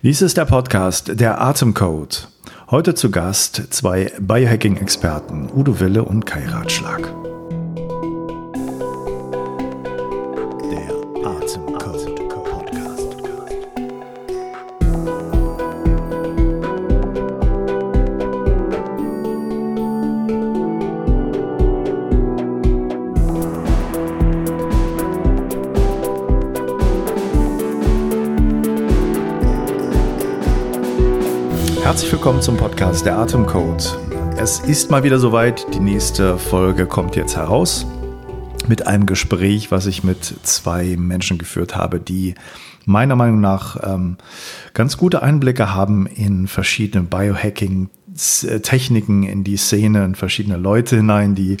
Dies ist der Podcast Der Atemcode. Heute zu Gast zwei Biohacking-Experten, Udo Wille und Kai Ratschlag. Willkommen zum Podcast Der Atemcode. Es ist mal wieder soweit. Die nächste Folge kommt jetzt heraus mit einem Gespräch, was ich mit zwei Menschen geführt habe, die meiner Meinung nach ähm, ganz gute Einblicke haben in verschiedene Biohacking-Techniken, in die Szene, in verschiedene Leute hinein, die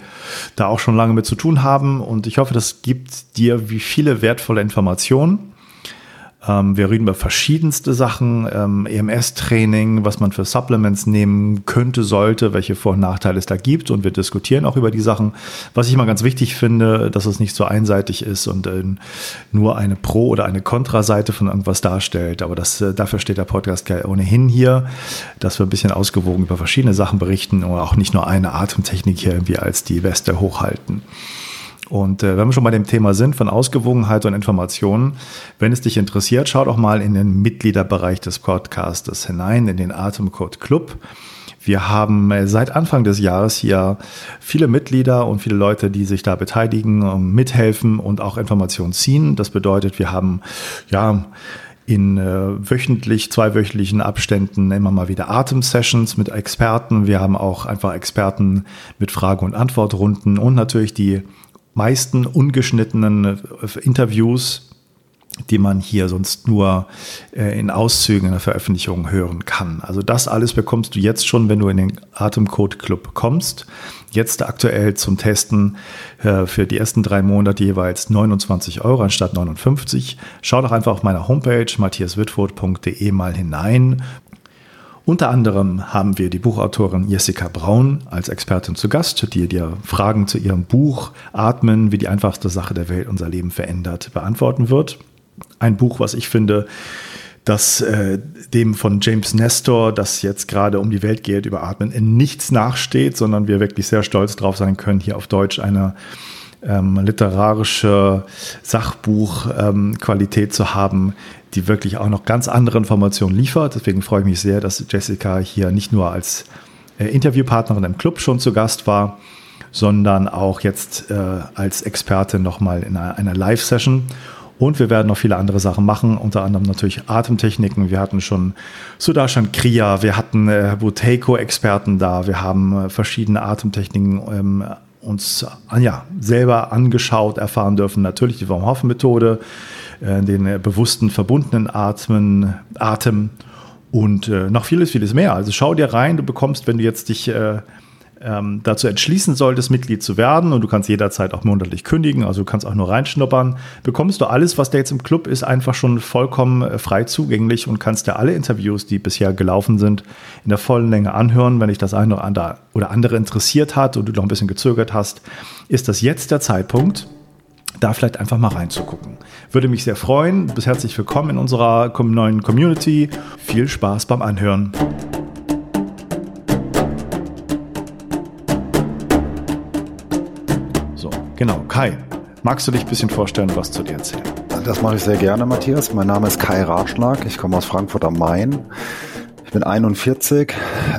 da auch schon lange mit zu tun haben. Und ich hoffe, das gibt dir wie viele wertvolle Informationen wir reden über verschiedenste Sachen, ähm, EMS-Training, was man für Supplements nehmen könnte, sollte, welche Vor- und Nachteile es da gibt. Und wir diskutieren auch über die Sachen. Was ich mal ganz wichtig finde, dass es nicht so einseitig ist und äh, nur eine Pro- oder eine Kontra-Seite von irgendwas darstellt. Aber das, äh, dafür steht der Podcast ohnehin hier, dass wir ein bisschen ausgewogen über verschiedene Sachen berichten und auch nicht nur eine Atemtechnik hier irgendwie als die beste hochhalten. Und äh, wenn wir schon bei dem Thema sind von Ausgewogenheit und Informationen, wenn es dich interessiert, schau doch mal in den Mitgliederbereich des Podcastes hinein, in den Atemcode Club. Wir haben äh, seit Anfang des Jahres hier viele Mitglieder und viele Leute, die sich da beteiligen, mithelfen und auch Informationen ziehen. Das bedeutet, wir haben ja in äh, wöchentlich, zweiwöchentlichen Abständen immer mal wieder Atem-Sessions mit Experten. Wir haben auch einfach Experten mit Frage- und Antwortrunden und natürlich die meisten ungeschnittenen äh, Interviews, die man hier sonst nur äh, in Auszügen in der Veröffentlichung hören kann. Also das alles bekommst du jetzt schon, wenn du in den Atemcode Club kommst. Jetzt aktuell zum Testen äh, für die ersten drei Monate jeweils 29 Euro anstatt 59. Schau doch einfach auf meiner Homepage matthiaswitfurt.de mal hinein. Unter anderem haben wir die Buchautorin Jessica Braun als Expertin zu Gast, die dir Fragen zu ihrem Buch Atmen, wie die einfachste Sache der Welt unser Leben verändert, beantworten wird. Ein Buch, was ich finde, das äh, dem von James Nestor, das jetzt gerade um die Welt geht, über Atmen, in nichts nachsteht, sondern wir wirklich sehr stolz drauf sein können, hier auf Deutsch eine ähm, literarische Sachbuchqualität ähm, zu haben, die wirklich auch noch ganz andere Informationen liefert. Deswegen freue ich mich sehr, dass Jessica hier nicht nur als äh, Interviewpartnerin im Club schon zu Gast war, sondern auch jetzt äh, als Expertin nochmal in einer, einer Live-Session. Und wir werden noch viele andere Sachen machen, unter anderem natürlich Atemtechniken. Wir hatten schon Sudarshan Kriya, wir hatten äh, Buteiko-Experten da, wir haben äh, verschiedene Atemtechniken ähm, uns ja, selber angeschaut, erfahren dürfen. Natürlich die Wim Hof Methode, äh, den äh, bewussten verbundenen Atmen, Atem und äh, noch vieles, vieles mehr. Also schau dir rein, du bekommst, wenn du jetzt dich äh, ähm, dazu entschließen solltest, Mitglied zu werden und du kannst jederzeit auch monatlich kündigen, also du kannst auch nur reinschnuppern, bekommst du alles, was da jetzt im Club ist, einfach schon vollkommen äh, frei zugänglich und kannst dir alle Interviews, die bisher gelaufen sind, in der vollen Länge anhören. Wenn dich das eine oder andere interessiert hat und du noch ein bisschen gezögert hast, ist das jetzt der Zeitpunkt, da vielleicht einfach mal reinzugucken. Würde mich sehr freuen. Du bist herzlich willkommen in unserer neuen Community. Viel Spaß beim Anhören. Genau, Kai, magst du dich ein bisschen vorstellen, was zu dir erzählen? Das mache ich sehr gerne, Matthias. Mein Name ist Kai Ratschlag. Ich komme aus Frankfurt am Main. Ich bin 41.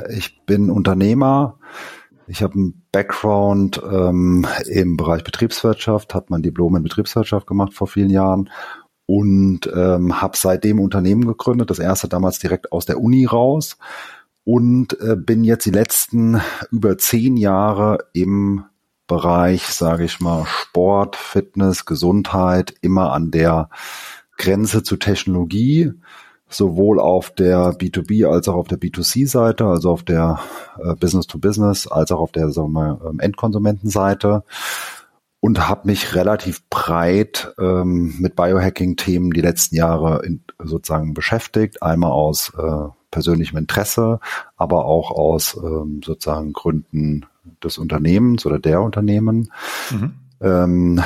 Ich bin Unternehmer. Ich habe einen Background ähm, im Bereich Betriebswirtschaft, habe mein Diplom in Betriebswirtschaft gemacht vor vielen Jahren und ähm, habe seitdem Unternehmen gegründet. Das erste damals direkt aus der Uni raus und äh, bin jetzt die letzten über zehn Jahre im Bereich, sage ich mal, Sport, Fitness, Gesundheit immer an der Grenze zu Technologie, sowohl auf der B2B als auch auf der B2C-Seite, also auf der äh, Business-to-Business, als auch auf der sagen wir, ähm, Endkonsumentenseite und habe mich relativ breit ähm, mit Biohacking-Themen die letzten Jahre in, sozusagen beschäftigt. Einmal aus äh, persönlichem Interesse, aber auch aus ähm, sozusagen Gründen des Unternehmens oder der Unternehmen. Mhm. Ähm,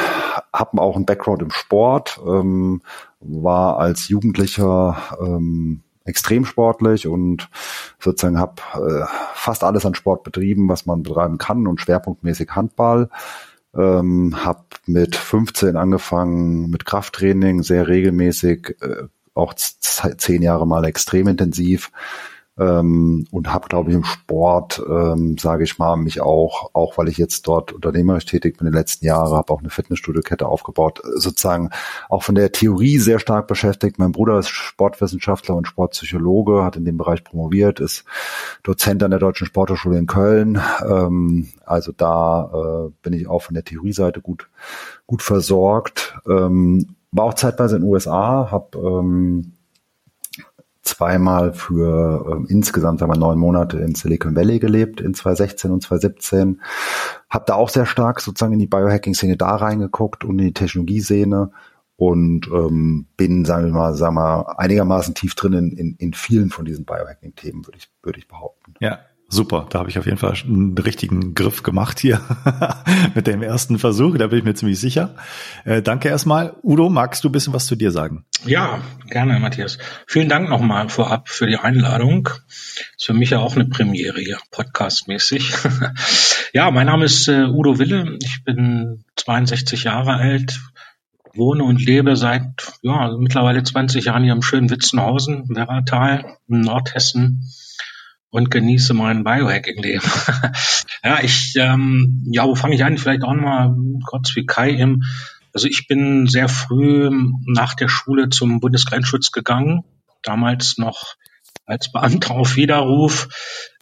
habe auch einen Background im Sport, ähm, war als Jugendlicher ähm, extrem sportlich und sozusagen habe äh, fast alles an Sport betrieben, was man betreiben kann und schwerpunktmäßig Handball. Ähm, habe mit 15 angefangen mit Krafttraining, sehr regelmäßig, äh, auch zehn Jahre mal extrem intensiv ähm, und habe, glaube ich, im Sport, ähm, sage ich mal, mich auch, auch weil ich jetzt dort unternehmerisch tätig bin in den letzten Jahren, habe auch eine Fitnessstudio-Kette aufgebaut, sozusagen auch von der Theorie sehr stark beschäftigt. Mein Bruder ist Sportwissenschaftler und Sportpsychologe, hat in dem Bereich promoviert, ist Dozent an der Deutschen Sporthochschule in Köln. Ähm, also da äh, bin ich auch von der Theorieseite gut, gut versorgt. Ähm, war auch zeitweise in den USA, habe ähm, zweimal für ähm, insgesamt sagen wir, neun Monate in Silicon Valley gelebt, in 2016 und 2017. Hab da auch sehr stark sozusagen in die Biohacking-Szene da reingeguckt und in die Technologieszene und ähm, bin, sagen wir mal, sagen wir, einigermaßen tief drin in, in, in vielen von diesen Biohacking-Themen, würde ich, würde ich behaupten. Ja, Super, da habe ich auf jeden Fall einen richtigen Griff gemacht hier mit dem ersten Versuch, da bin ich mir ziemlich sicher. Äh, danke erstmal. Udo, magst du ein bisschen was zu dir sagen? Ja, gerne, Matthias. Vielen Dank nochmal vorab für die Einladung. Ist für mich ja auch eine Premiere hier, podcastmäßig. ja, mein Name ist äh, Udo Wille. Ich bin 62 Jahre alt, wohne und lebe seit ja, mittlerweile 20 Jahren hier im schönen Witzenhausen, Werratal, Nordhessen und genieße mein Biohacking-Leben. ja, ich, ähm, ja, wo fange ich an? Vielleicht auch nochmal kurz wie Kai eben. Also ich bin sehr früh nach der Schule zum Bundesgrenzschutz gegangen, damals noch als Beamter auf Widerruf,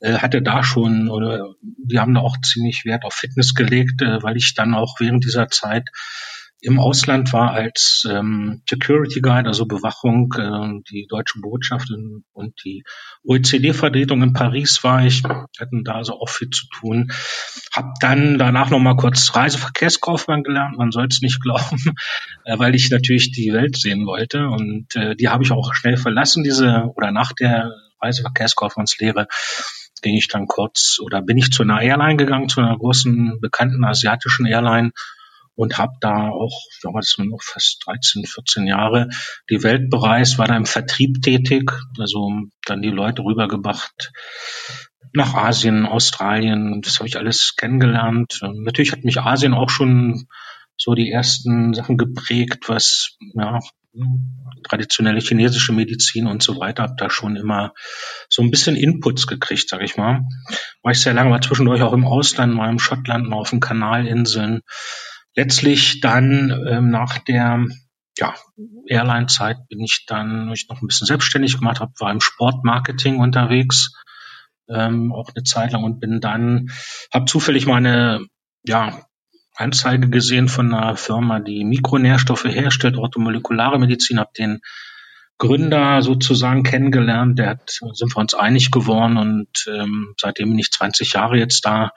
äh, hatte da schon, oder die haben da auch ziemlich Wert auf Fitness gelegt, äh, weil ich dann auch während dieser Zeit im Ausland war als ähm, Security Guide, also Bewachung, äh, die deutsche Botschaft in, und die OECD-Vertretung in Paris war ich, hatten da also auch viel zu tun. Hab dann danach noch mal kurz Reiseverkehrskaufmann gelernt, man soll es nicht glauben, äh, weil ich natürlich die Welt sehen wollte und äh, die habe ich auch schnell verlassen, diese oder nach der Reiseverkehrskaufmannslehre ging ich dann kurz oder bin ich zu einer Airline gegangen, zu einer großen bekannten asiatischen Airline und habe da auch, ja, das waren noch fast 13, 14 Jahre, die Welt bereist, war da im Vertrieb tätig, also dann die Leute rübergebracht nach Asien, Australien, das habe ich alles kennengelernt. Und natürlich hat mich Asien auch schon so die ersten Sachen geprägt, was ja, traditionelle chinesische Medizin und so weiter, habe da schon immer so ein bisschen Inputs gekriegt, sage ich mal. War ich sehr lange, war zwischendurch auch im Ausland, mal im Schottland, mal auf den Kanalinseln letztlich dann ähm, nach der ja, Airline-Zeit bin ich dann ich noch ein bisschen selbstständig gemacht, habe war im Sportmarketing unterwegs, ähm, auch eine Zeit lang und bin dann habe zufällig meine ja Anzeige gesehen von einer Firma, die Mikronährstoffe herstellt, orthomolekulare Medizin, habe den Gründer sozusagen kennengelernt, der hat sind wir uns einig geworden und ähm, seitdem bin ich 20 Jahre jetzt da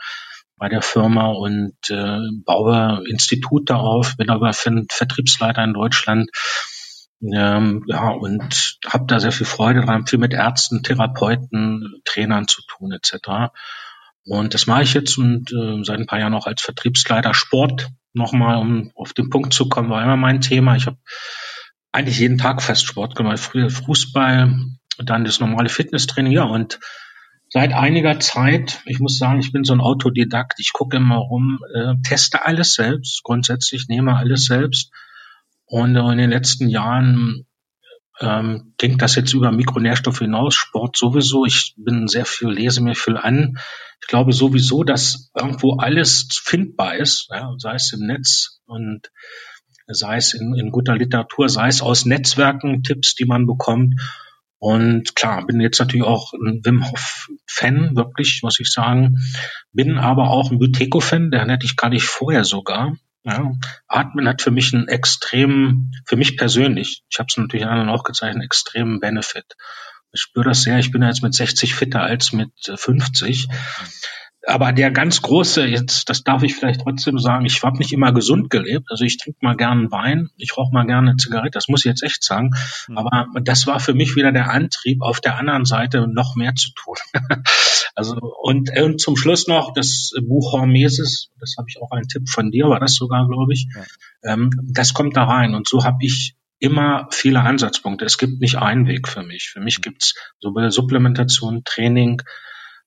bei der Firma und äh, baue Institute auf, bin aber Vertriebsleiter in Deutschland. Ähm, ja, und habe da sehr viel Freude dran, viel mit Ärzten, Therapeuten, Trainern zu tun etc. Und das mache ich jetzt und äh, seit ein paar Jahren auch als Vertriebsleiter Sport nochmal, um auf den Punkt zu kommen, war immer mein Thema. Ich habe eigentlich jeden Tag fast Sport gemacht. Früher Fußball, dann das normale Fitnesstraining, ja, und seit einiger Zeit, ich muss sagen, ich bin so ein Autodidakt, ich gucke immer rum, äh, teste alles selbst, grundsätzlich nehme alles selbst. Und in den letzten Jahren ähm, denkt das jetzt über Mikronährstoffe hinaus, Sport sowieso. Ich bin sehr viel, lese mir viel an. Ich glaube sowieso, dass irgendwo alles findbar ist, ja, sei es im Netz und sei es in, in guter Literatur, sei es aus Netzwerken, Tipps, die man bekommt. Und klar, bin jetzt natürlich auch ein Wim Hof-Fan, wirklich, muss ich sagen. Bin aber auch ein Buteco-Fan, der hätte ich gar nicht vorher sogar. Ja, Atmen hat für mich einen extremen, für mich persönlich, ich habe es natürlich anderen auch gezeigt, einen extremen Benefit. Ich spüre das sehr, ich bin jetzt mit 60 fitter als mit 50 aber der ganz große, jetzt, das darf ich vielleicht trotzdem sagen, ich habe nicht immer gesund gelebt. Also ich trinke mal gern Wein, ich rauche mal gerne eine Zigarette, das muss ich jetzt echt sagen. Mhm. Aber das war für mich wieder der Antrieb, auf der anderen Seite noch mehr zu tun. also und, und zum Schluss noch das Buch Hormesis, das habe ich auch einen Tipp von dir, war das sogar, glaube ich. Ja. Ähm, das kommt da rein. Und so habe ich immer viele Ansatzpunkte. Es gibt nicht einen Weg für mich. Für mich gibt's sowohl Supplementation, Training,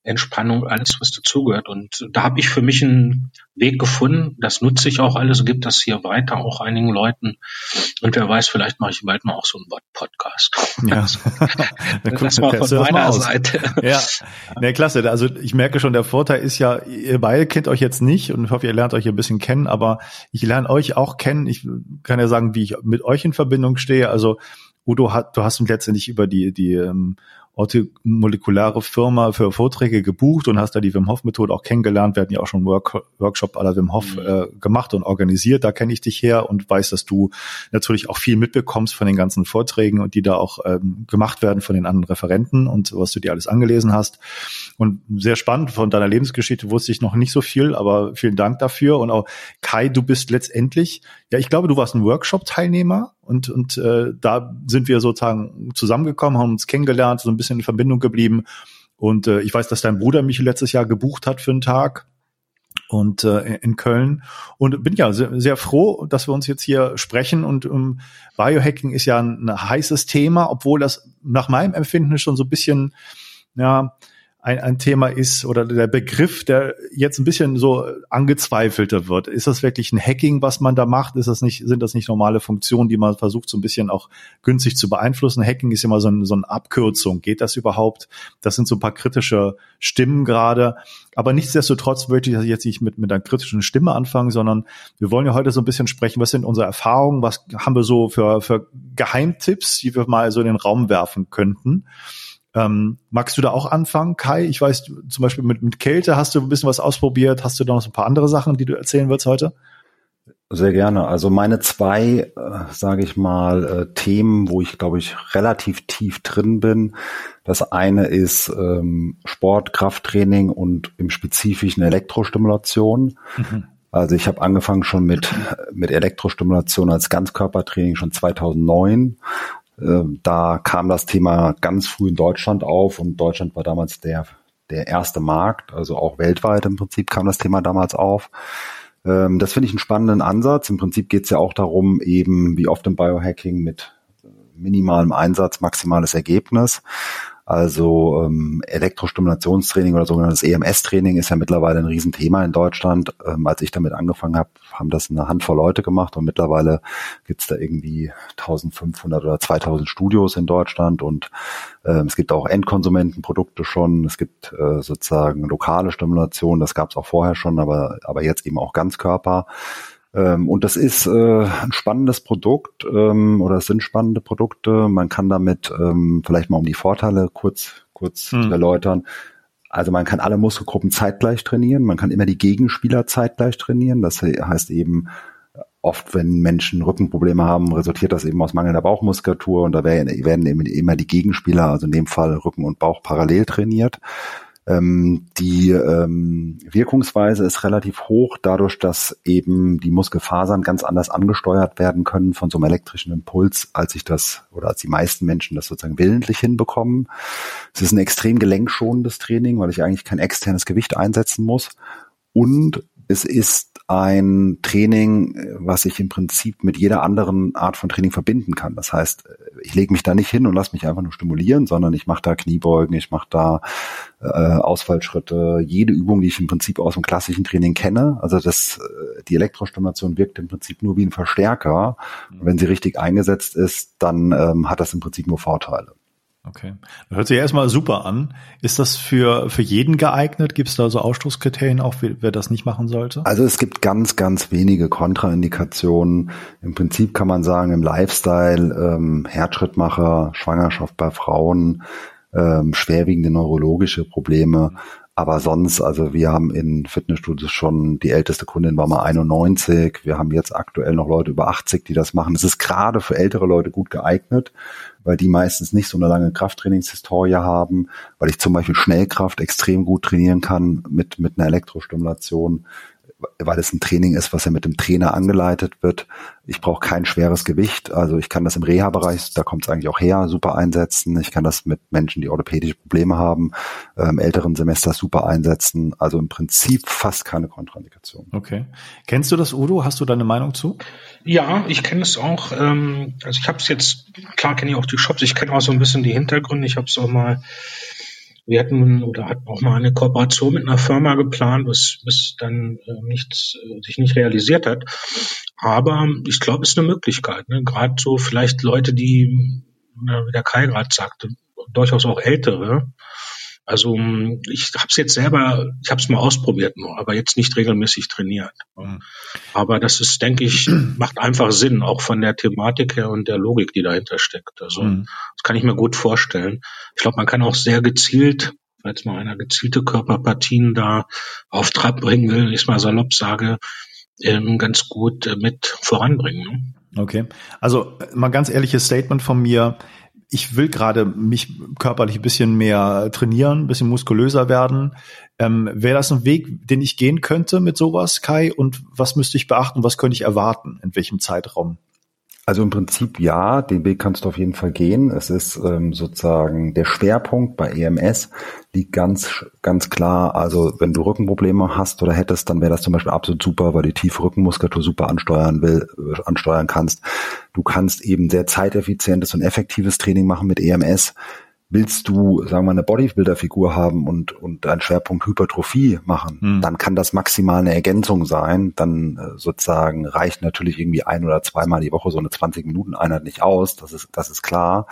Entspannung, alles, was dazugehört. Und da habe ich für mich einen Weg gefunden. Das nutze ich auch alles, gibt das hier weiter auch einigen Leuten. Und wer weiß, vielleicht mache ich bald mal auch so einen Podcast. Ja. das war von meiner Seite. Ja, ne, klasse. Also ich merke schon, der Vorteil ist ja, ihr beide kennt euch jetzt nicht und ich hoffe, ihr lernt euch ein bisschen kennen, aber ich lerne euch auch kennen. Ich kann ja sagen, wie ich mit euch in Verbindung stehe. Also Udo hat, du hast uns letztendlich über die, die ähm, molekulare Firma für Vorträge gebucht und hast da die Wim Hof Methode auch kennengelernt. Wir hatten ja auch schon Work Workshop aller Wim Hof mhm. äh, gemacht und organisiert. Da kenne ich dich her und weiß, dass du natürlich auch viel mitbekommst von den ganzen Vorträgen und die da auch ähm, gemacht werden von den anderen Referenten und was du dir alles angelesen hast. Und sehr spannend von deiner Lebensgeschichte wusste ich noch nicht so viel, aber vielen Dank dafür. Und auch Kai, du bist letztendlich, ja, ich glaube, du warst ein Workshop-Teilnehmer und, und äh, da sind wir sozusagen zusammengekommen, haben uns kennengelernt, so ein bisschen in Verbindung geblieben. Und äh, ich weiß, dass dein Bruder mich letztes Jahr gebucht hat für einen Tag und äh, in Köln und bin ja sehr, sehr froh, dass wir uns jetzt hier sprechen und um, Biohacking ist ja ein, ein heißes Thema, obwohl das nach meinem Empfinden schon so ein bisschen ja ein, ein Thema ist oder der Begriff, der jetzt ein bisschen so angezweifelter wird. Ist das wirklich ein Hacking, was man da macht? Ist das nicht, sind das nicht normale Funktionen, die man versucht, so ein bisschen auch günstig zu beeinflussen? Hacking ist immer so, ein, so eine Abkürzung. Geht das überhaupt? Das sind so ein paar kritische Stimmen gerade. Aber nichtsdestotrotz möchte ich jetzt nicht mit, mit einer kritischen Stimme anfangen, sondern wir wollen ja heute so ein bisschen sprechen, was sind unsere Erfahrungen, was haben wir so für, für Geheimtipps, die wir mal so in den Raum werfen könnten. Ähm, magst du da auch anfangen, Kai? Ich weiß, zum Beispiel mit, mit Kälte hast du ein bisschen was ausprobiert. Hast du da noch so ein paar andere Sachen, die du erzählen willst heute? Sehr gerne. Also meine zwei, äh, sage ich mal, äh, Themen, wo ich glaube ich relativ tief drin bin. Das eine ist ähm, Sport, Krafttraining und im Spezifischen Elektrostimulation. Mhm. Also ich habe angefangen schon mit mit Elektrostimulation als Ganzkörpertraining schon 2009 ähm, da kam das Thema ganz früh in Deutschland auf und Deutschland war damals der, der erste Markt, also auch weltweit im Prinzip kam das Thema damals auf. Ähm, das finde ich einen spannenden Ansatz. Im Prinzip geht es ja auch darum, eben wie oft im Biohacking mit minimalem Einsatz maximales Ergebnis. Also ähm, Elektrostimulationstraining oder sogenanntes EMS-Training ist ja mittlerweile ein Riesenthema in Deutschland. Ähm, als ich damit angefangen habe, haben das eine Handvoll Leute gemacht und mittlerweile gibt's da irgendwie 1500 oder 2000 Studios in Deutschland und ähm, es gibt auch Endkonsumentenprodukte schon. Es gibt äh, sozusagen lokale Stimulation, das gab's auch vorher schon, aber, aber jetzt eben auch Ganzkörper. Ähm, und das ist äh, ein spannendes Produkt ähm, oder es sind spannende Produkte. Man kann damit ähm, vielleicht mal um die Vorteile kurz, kurz hm. erläutern. Also man kann alle Muskelgruppen zeitgleich trainieren, man kann immer die Gegenspieler zeitgleich trainieren. Das heißt eben, oft, wenn Menschen Rückenprobleme haben, resultiert das eben aus mangelnder Bauchmuskulatur und da werden eben immer die Gegenspieler, also in dem Fall Rücken und Bauch parallel trainiert. Ähm, die ähm, Wirkungsweise ist relativ hoch, dadurch, dass eben die Muskelfasern ganz anders angesteuert werden können von so einem elektrischen Impuls, als ich das oder als die meisten Menschen das sozusagen willentlich hinbekommen. Es ist ein extrem gelenkschonendes Training, weil ich eigentlich kein externes Gewicht einsetzen muss. Und es ist ein Training, was ich im Prinzip mit jeder anderen Art von Training verbinden kann. Das heißt, ich lege mich da nicht hin und lasse mich einfach nur stimulieren, sondern ich mache da Kniebeugen, ich mache da äh, Ausfallschritte, jede Übung, die ich im Prinzip aus dem klassischen Training kenne. Also das, äh, die Elektrostimulation wirkt im Prinzip nur wie ein Verstärker. Und wenn sie richtig eingesetzt ist, dann ähm, hat das im Prinzip nur Vorteile. Okay. Hört sich erstmal super an. Ist das für, für jeden geeignet? Gibt es da so Ausstoßkriterien auch, wer das nicht machen sollte? Also es gibt ganz, ganz wenige Kontraindikationen. Im Prinzip kann man sagen, im Lifestyle, ähm, Herzschrittmacher, Schwangerschaft bei Frauen, ähm, schwerwiegende neurologische Probleme. Aber sonst, also wir haben in Fitnessstudios schon, die älteste Kundin war mal 91. Wir haben jetzt aktuell noch Leute über 80, die das machen. Es ist gerade für ältere Leute gut geeignet weil die meistens nicht so eine lange Krafttrainingshistorie haben, weil ich zum Beispiel Schnellkraft extrem gut trainieren kann mit, mit einer Elektrostimulation. Weil es ein Training ist, was ja mit dem Trainer angeleitet wird. Ich brauche kein schweres Gewicht. Also ich kann das im Reha-Bereich, da kommt es eigentlich auch her, super einsetzen. Ich kann das mit Menschen, die orthopädische Probleme haben, ähm, älteren Semester super einsetzen. Also im Prinzip fast keine Kontraindikation. Okay. Kennst du das, Udo? Hast du deine Meinung zu? Ja, ich kenne es auch. Ähm, also ich habe es jetzt, klar kenne ich auch die Shops, ich kenne auch so ein bisschen die Hintergründe. Ich habe es auch mal wir hatten oder hatten auch mal eine Kooperation mit einer Firma geplant, was, was dann äh, nichts, äh, sich nicht realisiert hat. Aber ich glaube, es ist eine Möglichkeit. Ne? Gerade so vielleicht Leute, die, wie der Kai gerade sagte, durchaus auch ältere, also hm, ich habe es jetzt selber, ich habe es mal ausprobiert nur, aber jetzt nicht regelmäßig trainiert. Mhm. Aber das ist, denke ich, macht einfach Sinn, auch von der Thematik her und der Logik, die dahinter steckt. Also mhm. das kann ich mir gut vorstellen. Ich glaube, man kann auch sehr gezielt, falls mal einer gezielte Körperpartien da auf Trab bringen will, ich mal salopp sage, ähm, ganz gut äh, mit voranbringen. Ne? Okay, also mal ganz ehrliches Statement von mir ich will gerade mich körperlich ein bisschen mehr trainieren, ein bisschen muskulöser werden. Ähm, Wäre das ein Weg, den ich gehen könnte mit sowas, Kai? Und was müsste ich beachten? Was könnte ich erwarten? In welchem Zeitraum? Also im Prinzip ja, den Weg kannst du auf jeden Fall gehen. Es ist ähm, sozusagen der Schwerpunkt bei EMS liegt ganz, ganz klar. Also wenn du Rückenprobleme hast oder hättest, dann wäre das zum Beispiel absolut super, weil die tiefe Rückenmuskulatur super ansteuern will, äh, ansteuern kannst. Du kannst eben sehr zeiteffizientes und effektives Training machen mit EMS willst du, sagen wir, eine Bodybuilder-Figur haben und, und einen Schwerpunkt Hypertrophie machen, hm. dann kann das maximal eine Ergänzung sein. Dann äh, sozusagen reicht natürlich irgendwie ein oder zweimal die Woche so eine 20-Minuten-Einheit nicht aus. Das ist, das ist klar.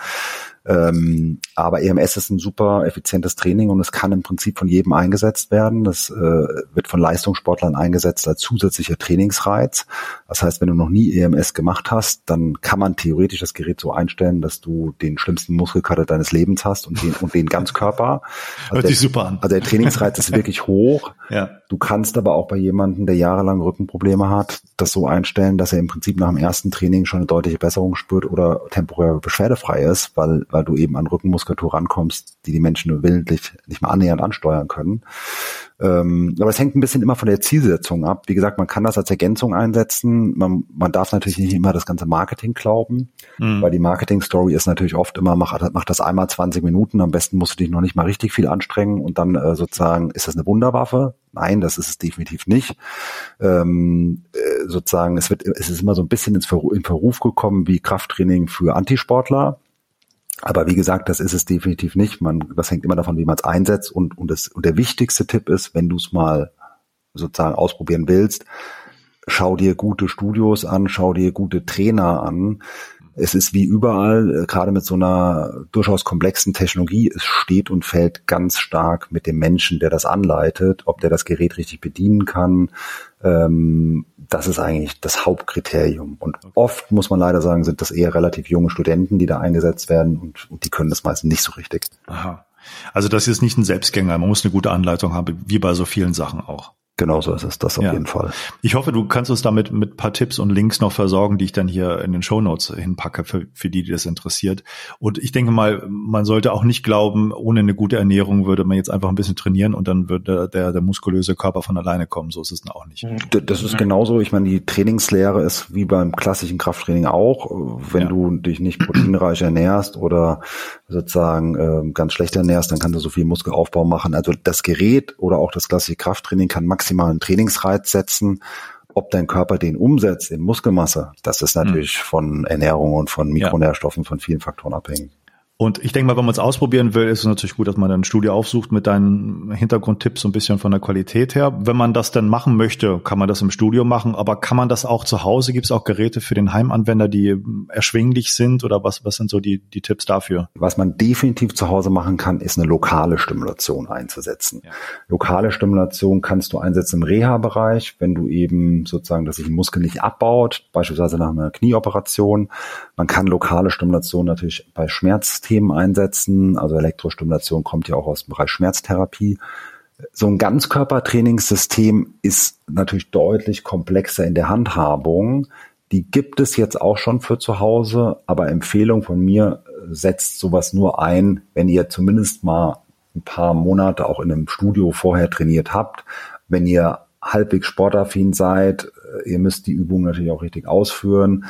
Ähm, aber EMS ist ein super effizientes Training und es kann im Prinzip von jedem eingesetzt werden. Das äh, wird von Leistungssportlern eingesetzt als zusätzlicher Trainingsreiz. Das heißt, wenn du noch nie EMS gemacht hast, dann kann man theoretisch das Gerät so einstellen, dass du den schlimmsten Muskelkater deines Lebens hast und den, und den Ganzkörper. Also Hört sich super an. Also der Trainingsreiz ist wirklich hoch. Ja. Du kannst aber auch bei jemandem, der jahrelang Rückenprobleme hat, das so einstellen, dass er im Prinzip nach dem ersten Training schon eine deutliche Besserung spürt oder temporär beschwerdefrei ist, weil, weil du eben an Rückenmuskulatur rankommst, die die Menschen nur willentlich nicht mal annähernd ansteuern können. Ähm, aber es hängt ein bisschen immer von der Zielsetzung ab. Wie gesagt, man kann das als Ergänzung einsetzen. Man, man darf natürlich nicht immer das ganze Marketing glauben, mhm. weil die Marketing-Story ist natürlich oft immer, mach, mach das einmal 20 Minuten, am besten musst du dich noch nicht mal richtig viel anstrengen und dann äh, sozusagen ist das eine Wunderwaffe. Nein, das ist es definitiv nicht. Ähm, äh, sozusagen, es wird, es ist immer so ein bisschen ins Ver in Verruf gekommen wie Krafttraining für Antisportler. Aber wie gesagt, das ist es definitiv nicht. Man, das hängt immer davon, wie man es einsetzt. Und, und, das, und der wichtigste Tipp ist, wenn du es mal sozusagen ausprobieren willst, schau dir gute Studios an, schau dir gute Trainer an. Es ist wie überall, äh, gerade mit so einer durchaus komplexen Technologie, es steht und fällt ganz stark mit dem Menschen, der das anleitet, ob der das Gerät richtig bedienen kann, ähm, das ist eigentlich das Hauptkriterium. Und oft, muss man leider sagen, sind das eher relativ junge Studenten, die da eingesetzt werden und, und die können das meistens nicht so richtig. Aha. Also das ist nicht ein Selbstgänger. Man muss eine gute Anleitung haben, wie bei so vielen Sachen auch. Genau so ist es, das auf ja. jeden Fall. Ich hoffe, du kannst uns damit mit paar Tipps und Links noch versorgen, die ich dann hier in den Show Notes hinpacke, für, für die, die das interessiert. Und ich denke mal, man sollte auch nicht glauben, ohne eine gute Ernährung würde man jetzt einfach ein bisschen trainieren und dann würde der, der muskulöse Körper von alleine kommen. So ist es auch nicht. Das ist genauso. Ich meine, die Trainingslehre ist wie beim klassischen Krafttraining auch. Wenn ja. du dich nicht proteinreich ernährst oder sozusagen äh, ganz schlecht ernährst, dann kannst du so viel Muskelaufbau machen. Also das Gerät oder auch das klassische Krafttraining kann maximal maximalen Trainingsreiz setzen. Ob dein Körper den umsetzt in Muskelmasse, das ist natürlich hm. von Ernährung und von Mikronährstoffen, von vielen Faktoren abhängig. Und ich denke mal, wenn man es ausprobieren will, ist es natürlich gut, dass man dann ein Studio aufsucht mit deinen Hintergrundtipps so ein bisschen von der Qualität her. Wenn man das dann machen möchte, kann man das im Studio machen, aber kann man das auch zu Hause? Gibt es auch Geräte für den Heimanwender, die erschwinglich sind oder was, was sind so die, die Tipps dafür? Was man definitiv zu Hause machen kann, ist eine lokale Stimulation einzusetzen. Ja. Lokale Stimulation kannst du einsetzen im Reha-Bereich, wenn du eben sozusagen, dass sich ein Muskel nicht abbaut, beispielsweise nach einer Knieoperation. Man kann lokale Stimulation natürlich bei Schmerz Themen einsetzen. Also Elektrostimulation kommt ja auch aus dem Bereich Schmerztherapie. So ein Ganzkörpertrainingssystem ist natürlich deutlich komplexer in der Handhabung. Die gibt es jetzt auch schon für zu Hause, aber Empfehlung von mir, setzt sowas nur ein, wenn ihr zumindest mal ein paar Monate auch in einem Studio vorher trainiert habt. Wenn ihr halbwegs sportaffin seid, äh, ihr müsst die Übung natürlich auch richtig ausführen.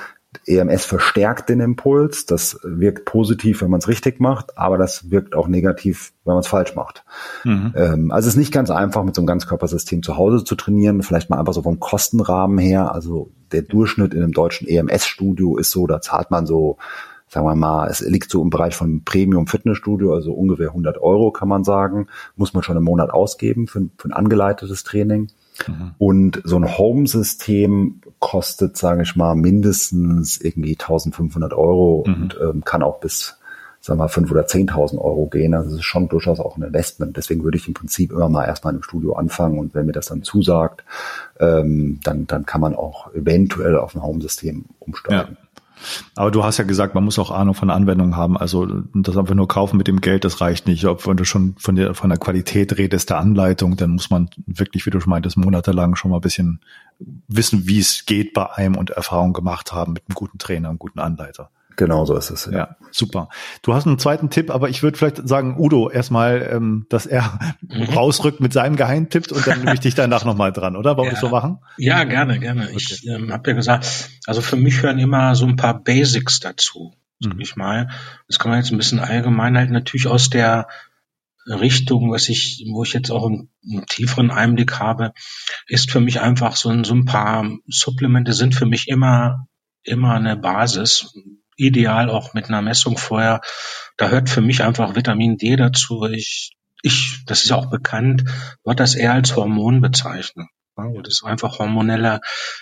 EMS verstärkt den Impuls. Das wirkt positiv, wenn man es richtig macht, aber das wirkt auch negativ, wenn man es falsch macht. Mhm. Ähm, also es ist nicht ganz einfach, mit so einem Ganzkörpersystem zu Hause zu trainieren. Vielleicht mal einfach so vom Kostenrahmen her. Also der Durchschnitt in einem deutschen EMS-Studio ist so, da zahlt man so, sagen wir mal, es liegt so im Bereich von Premium Fitnessstudio, also ungefähr 100 Euro kann man sagen, muss man schon im Monat ausgeben für, für ein angeleitetes Training. Mhm. Und so ein Home-System kostet, sage ich mal, mindestens irgendwie 1500 Euro mhm. und ähm, kann auch bis, sagen wir mal, 5.000 oder 10.000 Euro gehen. Also das ist schon durchaus auch ein Investment. Deswegen würde ich im Prinzip immer mal erstmal im Studio anfangen und wenn mir das dann zusagt, ähm, dann, dann kann man auch eventuell auf ein Home-System umsteigen. Ja. Aber du hast ja gesagt, man muss auch Ahnung von Anwendungen haben. Also das einfach nur kaufen mit dem Geld, das reicht nicht. Ob wenn du schon von der von der Qualität redest, der Anleitung, dann muss man wirklich, wie du schon meintest, monatelang schon mal ein bisschen wissen, wie es geht bei einem und Erfahrung gemacht haben mit einem guten Trainer, einem guten Anleiter. Genau so ist es. Ja. ja, super. Du hast einen zweiten Tipp, aber ich würde vielleicht sagen, Udo, erstmal, ähm, dass er mhm. rausrückt mit seinem Geheimtipp und dann nehme ich dich danach nochmal dran, oder? Wollen ja. wir so machen? Ja, gerne, gerne. Okay. Ich ähm, habe ja gesagt, also für mich hören immer so ein paar Basics dazu, sag mhm. ich mal. Das kann man jetzt ein bisschen allgemein halten, natürlich aus der Richtung, was ich, wo ich jetzt auch einen, einen, tieferen Einblick habe, ist für mich einfach so ein, so ein paar Supplemente sind für mich immer, immer eine Basis, ideal auch mit einer Messung vorher. Da hört für mich einfach Vitamin D dazu. Ich, ich, das ist auch bekannt, wird das eher als Hormon bezeichnen. das ist einfach hormonelle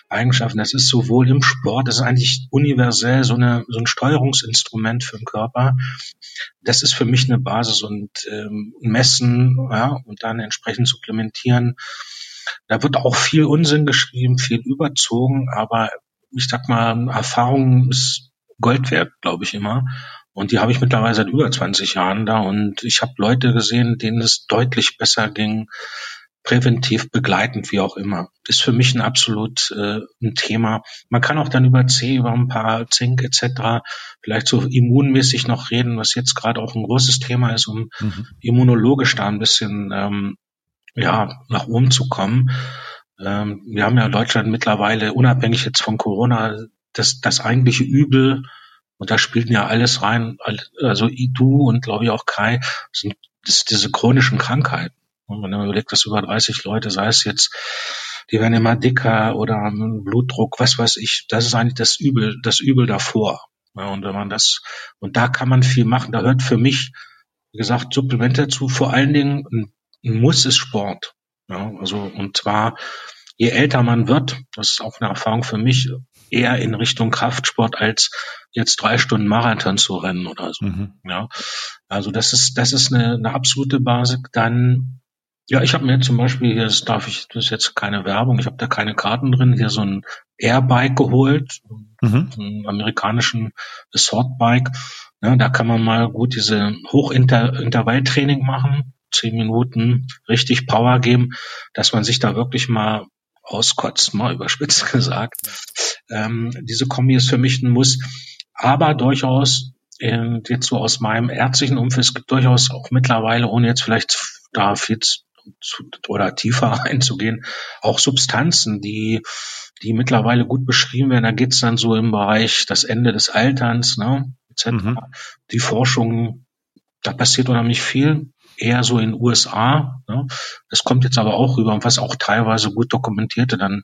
Eigenschaften. Das ist sowohl im Sport, das ist eigentlich universell so, eine, so ein Steuerungsinstrument für den Körper. Das ist für mich eine Basis und ähm, messen ja, und dann entsprechend supplementieren. Da wird auch viel Unsinn geschrieben, viel überzogen, aber ich sag mal, Erfahrung ist Gold wert, glaube ich immer. Und die habe ich mittlerweile seit über 20 Jahren da und ich habe Leute gesehen, denen es deutlich besser ging, präventiv begleitend, wie auch immer. Ist für mich ein absolut äh, ein Thema. Man kann auch dann über C, über ein paar Zink etc. vielleicht so immunmäßig noch reden, was jetzt gerade auch ein großes Thema ist, um mhm. immunologisch da ein bisschen ähm, ja nach oben zu kommen. Ähm, wir haben ja in Deutschland mittlerweile, unabhängig jetzt von Corona, das, das eigentliche Übel, und da spielten ja alles rein, also du und glaube ich auch Kai, sind das, diese chronischen Krankheiten. Und wenn man überlegt, dass über 30 Leute, sei es jetzt, die werden immer dicker oder Blutdruck, was weiß ich, das ist eigentlich das Übel, das Übel davor. Ja, und wenn man das, und da kann man viel machen, da hört für mich, wie gesagt, Supplemente dazu, vor allen Dingen ein, ein Muss ist Sport. Ja, also, und zwar, je älter man wird, das ist auch eine Erfahrung für mich, eher in Richtung Kraftsport als jetzt drei Stunden Marathon zu rennen oder so. Mhm. Ja, also das ist das ist eine, eine absolute Basis. Dann ja, ich habe mir zum Beispiel hier, das darf ich, das ist jetzt keine Werbung, ich habe da keine Karten drin, hier so ein Airbike geholt, mhm. einen amerikanischen Assault-Bike. Ja, da kann man mal gut diese Hochintervalltraining machen, zehn Minuten richtig Power geben, dass man sich da wirklich mal auskotzt, mal überspitzt gesagt. Ähm, diese Kombi ist für mich ein Muss, aber durchaus äh, jetzt so aus meinem ärztlichen Umfeld, es gibt durchaus auch mittlerweile, ohne jetzt vielleicht da viel zu, oder tiefer einzugehen, auch Substanzen, die die mittlerweile gut beschrieben werden. Da geht's dann so im Bereich das Ende des Alterns, ne, etc. Mhm. Die Forschung, da passiert unheimlich viel eher so in USA. Ne? Das kommt jetzt aber auch rüber und was auch teilweise gut dokumentierte, dann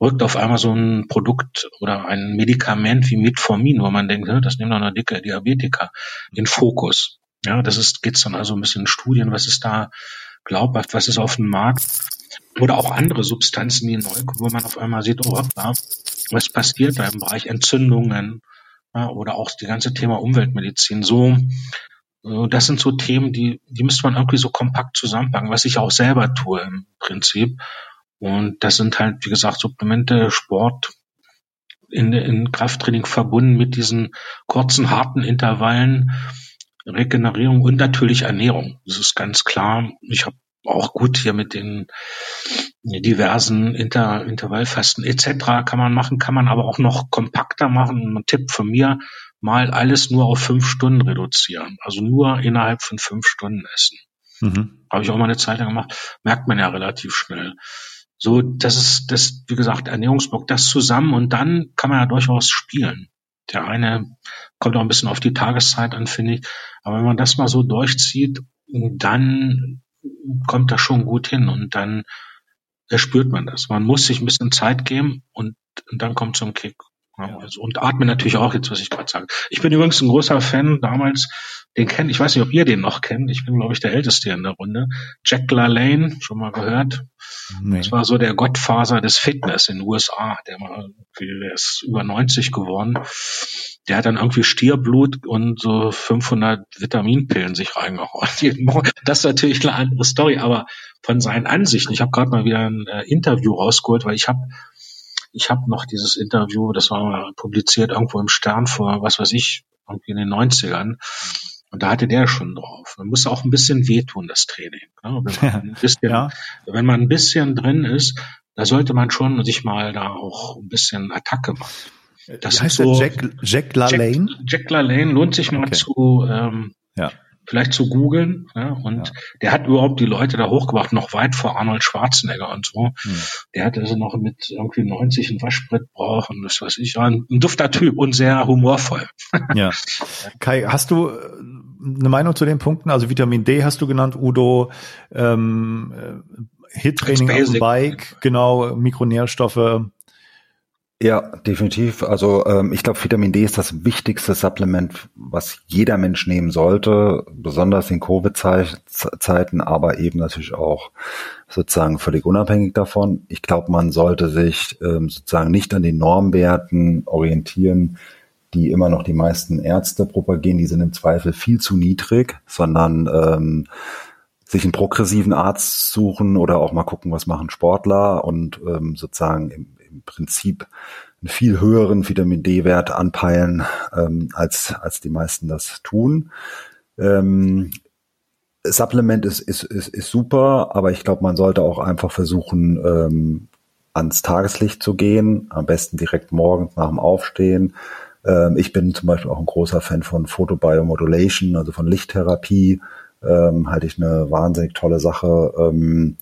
rückt auf einmal so ein Produkt oder ein Medikament wie Metformin, wo man denkt, das nimmt doch eine dicke Diabetiker, in Fokus. Ja, das ist, geht's dann also ein bisschen in Studien, was ist da glaubhaft, was ist auf dem Markt oder auch andere Substanzen, die neu kommen, wo man auf einmal sieht, oh, was passiert da im Bereich Entzündungen ja, oder auch die ganze Thema Umweltmedizin. So äh, das sind so Themen, die, die müsste man irgendwie so kompakt zusammenpacken, was ich auch selber tue im Prinzip. Und das sind halt, wie gesagt, Supplemente, Sport in, in Krafttraining verbunden mit diesen kurzen, harten Intervallen, Regenerierung und natürlich Ernährung. Das ist ganz klar. Ich habe auch gut hier mit den diversen Inter Intervallfasten etc. kann man machen, kann man aber auch noch kompakter machen. Ein Tipp von mir, mal alles nur auf fünf Stunden reduzieren. Also nur innerhalb von fünf Stunden essen. Mhm. Habe ich auch mal eine Zeit lang gemacht. Merkt man ja relativ schnell. So, das ist das, wie gesagt, Ernährungsblock, das zusammen und dann kann man ja durchaus spielen. Der eine kommt auch ein bisschen auf die Tageszeit an, finde ich. Aber wenn man das mal so durchzieht, dann kommt das schon gut hin und dann spürt man das. Man muss sich ein bisschen Zeit geben und, und dann kommt so ein Kick. Ja, also, und atme natürlich auch jetzt, was ich gerade sage. Ich bin übrigens ein großer Fan damals, den kennt, ich weiß nicht, ob ihr den noch kennt. Ich bin, glaube ich, der Älteste in der Runde. Jack LaLanne, schon mal gehört. Nee. Das war so der Gottfaser des Fitness in den USA. Der, war, der ist über 90 geworden. Der hat dann irgendwie Stierblut und so 500 Vitaminpillen sich reingehauen. Das ist natürlich eine andere Story, aber von seinen Ansichten. Ich habe gerade mal wieder ein äh, Interview rausgeholt, weil ich habe ich habe noch dieses Interview, das war mal publiziert irgendwo im Stern vor, was weiß ich, irgendwie in den 90ern. Und da hatte der schon drauf. Man muss auch ein bisschen wehtun, das Training. Ne? Wenn, man ein bisschen, ja. wenn man ein bisschen drin ist, da sollte man schon sich mal da auch ein bisschen Attacke machen. Das heißt so, Jack, Jack LaLanne? Jack, Jack LaLanne lohnt sich mal okay. zu, ähm, ja vielleicht zu googeln. Ja, und ja. der hat überhaupt die Leute da hochgebracht, noch weit vor Arnold Schwarzenegger und so. Hm. Der hat also noch mit irgendwie 90 einen Waschsprit brauchen, das weiß ich. Ein, ein dufter Typ und sehr humorvoll. Ja. Kai, hast du äh, eine Meinung zu den Punkten? Also Vitamin D hast du genannt, Udo, ähm, äh, Hit-Training auf dem Bike, genau, Mikronährstoffe, ja, definitiv. Also ähm, ich glaube, Vitamin D ist das wichtigste Supplement, was jeder Mensch nehmen sollte, besonders in Covid-Zeiten, aber eben natürlich auch sozusagen völlig unabhängig davon. Ich glaube, man sollte sich ähm, sozusagen nicht an den Normwerten orientieren, die immer noch die meisten Ärzte propagieren. Die sind im Zweifel viel zu niedrig, sondern ähm, sich einen progressiven Arzt suchen oder auch mal gucken, was machen Sportler und ähm, sozusagen im, im Prinzip einen viel höheren Vitamin D-Wert anpeilen, ähm, als, als die meisten das tun. Ähm, Supplement ist, ist, ist, ist super, aber ich glaube, man sollte auch einfach versuchen, ähm, ans Tageslicht zu gehen, am besten direkt morgens nach dem Aufstehen. Ähm, ich bin zum Beispiel auch ein großer Fan von Photobiomodulation, also von Lichttherapie, ähm, halte ich eine wahnsinnig tolle Sache. Ähm,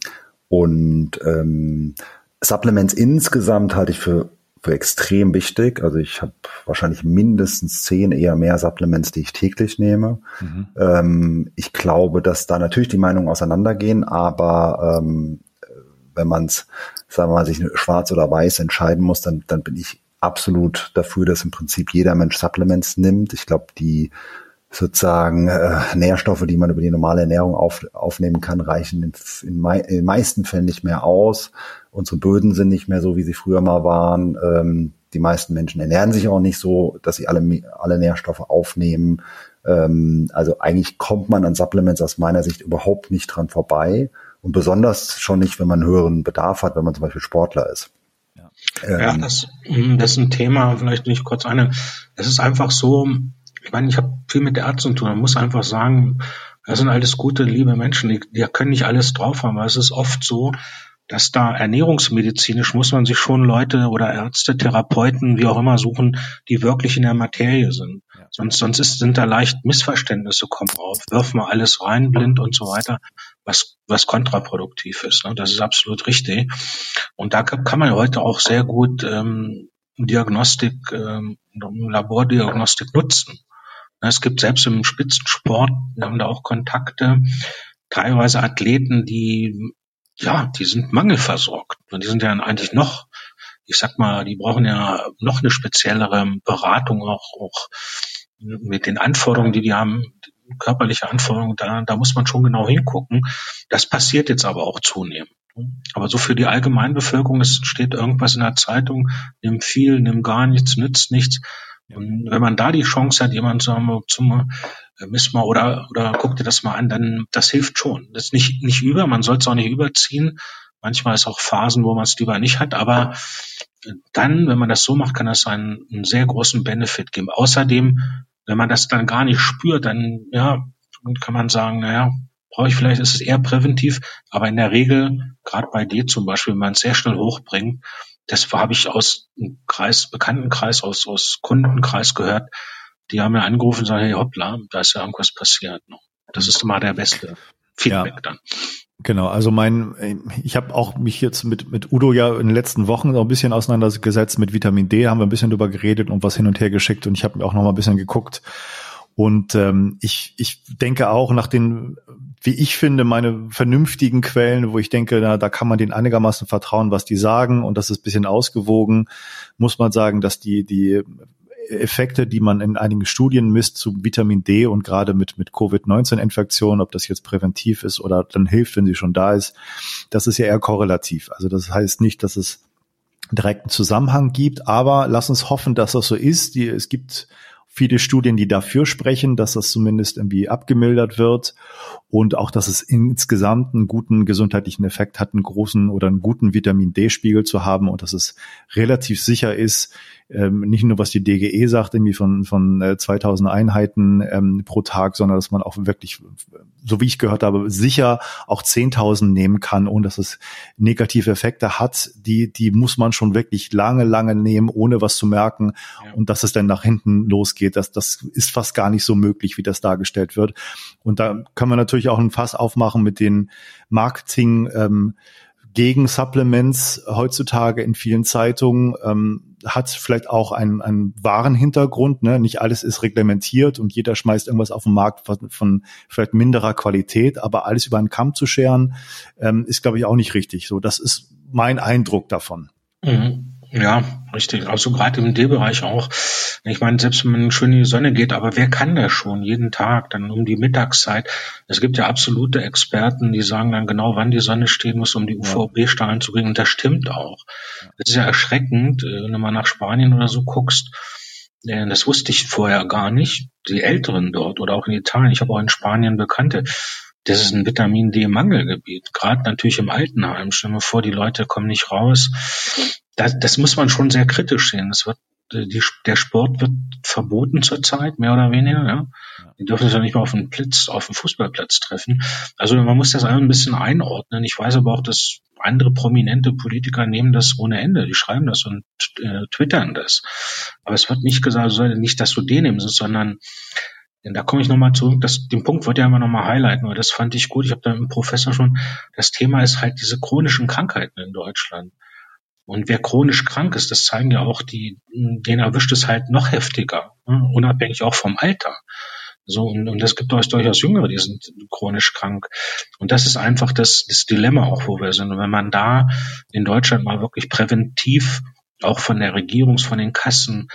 und ähm, Supplements insgesamt halte ich für, für extrem wichtig. Also ich habe wahrscheinlich mindestens zehn, eher mehr Supplements, die ich täglich nehme. Mhm. Ähm, ich glaube, dass da natürlich die Meinungen auseinandergehen, aber ähm, wenn man es, sagen wir mal, sich schwarz oder weiß entscheiden muss, dann, dann bin ich absolut dafür, dass im Prinzip jeder Mensch Supplements nimmt. Ich glaube, die sozusagen äh, Nährstoffe, die man über die normale Ernährung auf, aufnehmen kann, reichen in, in, mei in den meisten Fällen nicht mehr aus. Unsere Böden sind nicht mehr so, wie sie früher mal waren. Ähm, die meisten Menschen ernähren sich auch nicht so, dass sie alle, alle Nährstoffe aufnehmen. Ähm, also eigentlich kommt man an Supplements aus meiner Sicht überhaupt nicht dran vorbei. Und besonders schon nicht, wenn man höheren Bedarf hat, wenn man zum Beispiel Sportler ist. Ja, ähm, ja das, das ist ein Thema, vielleicht nicht kurz eine. Es ist einfach so, ich meine, ich habe viel mit der Ärzten zu tun. Man muss einfach sagen, das sind alles gute, liebe Menschen, die, die können nicht alles drauf haben. Aber es ist oft so, dass da ernährungsmedizinisch muss man sich schon Leute oder Ärzte, Therapeuten, wie auch immer suchen, die wirklich in der Materie sind. Ja. Sonst, sonst ist, sind da leicht Missverständnisse kommen auf. Wirf mal alles rein, blind und so weiter, was, was kontraproduktiv ist. Ne? Das ist absolut richtig. Und da kann man heute auch sehr gut ähm, Diagnostik, ähm, Labordiagnostik nutzen. Es gibt selbst im Spitzensport, wir haben da auch Kontakte, teilweise Athleten, die, ja, die sind mangelversorgt. Und die sind ja eigentlich noch, ich sag mal, die brauchen ja noch eine speziellere Beratung auch, auch mit den Anforderungen, die die haben, körperliche Anforderungen, da, da muss man schon genau hingucken. Das passiert jetzt aber auch zunehmend. Aber so für die Allgemeinbevölkerung, es steht irgendwas in der Zeitung, nimm viel, nimm gar nichts, nützt nichts. Und wenn man da die Chance hat, jemanden zu sagen, zum, äh, miss mal oder, oder guck dir das mal an, dann das hilft schon. Das ist nicht, nicht über, man soll es auch nicht überziehen. Manchmal ist auch Phasen, wo man es lieber nicht hat, aber dann, wenn man das so macht, kann das einen, einen sehr großen Benefit geben. Außerdem, wenn man das dann gar nicht spürt, dann ja, kann man sagen, naja, brauche ich vielleicht, ist es eher präventiv, aber in der Regel, gerade bei dir zum Beispiel, wenn man es sehr schnell hochbringt, das habe ich aus einem Kreis, Bekanntenkreis, aus, aus Kundenkreis gehört. Die haben mir angerufen und sagen, hey hoppla, da ist ja irgendwas passiert. Das ist immer der beste Feedback ja. dann. Genau, also mein, ich habe auch mich jetzt mit, mit Udo ja in den letzten Wochen auch ein bisschen auseinandergesetzt mit Vitamin D, haben wir ein bisschen drüber geredet und was hin und her geschickt und ich habe mir auch noch mal ein bisschen geguckt. Und ähm, ich, ich denke auch nach den, wie ich finde, meine vernünftigen Quellen, wo ich denke, na, da kann man denen einigermaßen vertrauen, was die sagen und das ist bisschen ausgewogen, muss man sagen, dass die, die Effekte, die man in einigen Studien misst zu Vitamin D und gerade mit, mit Covid-19-Infektionen, ob das jetzt präventiv ist oder dann hilft, wenn sie schon da ist, das ist ja eher korrelativ. Also das heißt nicht, dass es direkten Zusammenhang gibt, aber lass uns hoffen, dass das so ist. Die, es gibt viele Studien, die dafür sprechen, dass das zumindest irgendwie abgemildert wird und auch, dass es insgesamt einen guten gesundheitlichen Effekt hat, einen großen oder einen guten Vitamin D-Spiegel zu haben und dass es relativ sicher ist, ähm, nicht nur was die DGE sagt, irgendwie von, von äh, 2000 Einheiten ähm, pro Tag, sondern dass man auch wirklich, so wie ich gehört habe, sicher auch 10.000 nehmen kann, ohne dass es negative Effekte hat. Die, die muss man schon wirklich lange, lange nehmen, ohne was zu merken. Ja. Und dass es dann nach hinten losgeht, das, das ist fast gar nicht so möglich, wie das dargestellt wird. Und da kann man natürlich auch ein Fass aufmachen mit den Marketing, ähm, gegen Supplements heutzutage in vielen Zeitungen. Ähm, hat vielleicht auch einen, einen wahren Hintergrund. Ne? Nicht alles ist reglementiert und jeder schmeißt irgendwas auf den Markt von, von vielleicht minderer Qualität, aber alles über einen Kamm zu scheren, ähm, ist, glaube ich, auch nicht richtig. So, das ist mein Eindruck davon. Mhm. Ja, richtig. Also gerade im D-Bereich auch. Ich meine, selbst wenn man schön in die Sonne geht, aber wer kann das schon jeden Tag, dann um die Mittagszeit? Es gibt ja absolute Experten, die sagen dann genau, wann die Sonne stehen muss, um die UVB-Strahlen zu kriegen. Und das stimmt auch. Das ist ja erschreckend, äh, wenn du mal nach Spanien oder so guckst. Äh, das wusste ich vorher gar nicht. Die Älteren dort oder auch in Italien. Ich habe auch in Spanien Bekannte. Das ist ein Vitamin D-Mangelgebiet. Gerade natürlich im Altenheim. Stell dir vor, die Leute kommen nicht raus das, das muss man schon sehr kritisch sehen. Das wird, die, der Sport wird verboten zurzeit, mehr oder weniger. Ja. Die dürfen sich ja nicht mal auf den Platz, auf den Fußballplatz treffen. Also man muss das ein bisschen einordnen. Ich weiß aber auch, dass andere prominente Politiker nehmen das ohne Ende. Die schreiben das und äh, twittern das. Aber es wird nicht gesagt, also nicht, dass du den nimmst, sondern denn da komme ich nochmal zurück. Das, den Punkt wollte ich einmal nochmal highlighten, weil das fand ich gut. Ich habe da mit dem Professor schon, das Thema ist halt diese chronischen Krankheiten in Deutschland. Und wer chronisch krank ist, das zeigen ja auch die, den erwischt es halt noch heftiger, ne? unabhängig auch vom Alter. So, und, und es gibt durchaus Jüngere, die sind chronisch krank. Und das ist einfach das, das Dilemma auch, wo wir sind. Und wenn man da in Deutschland mal wirklich präventiv auch von der Regierung, von den Kassen,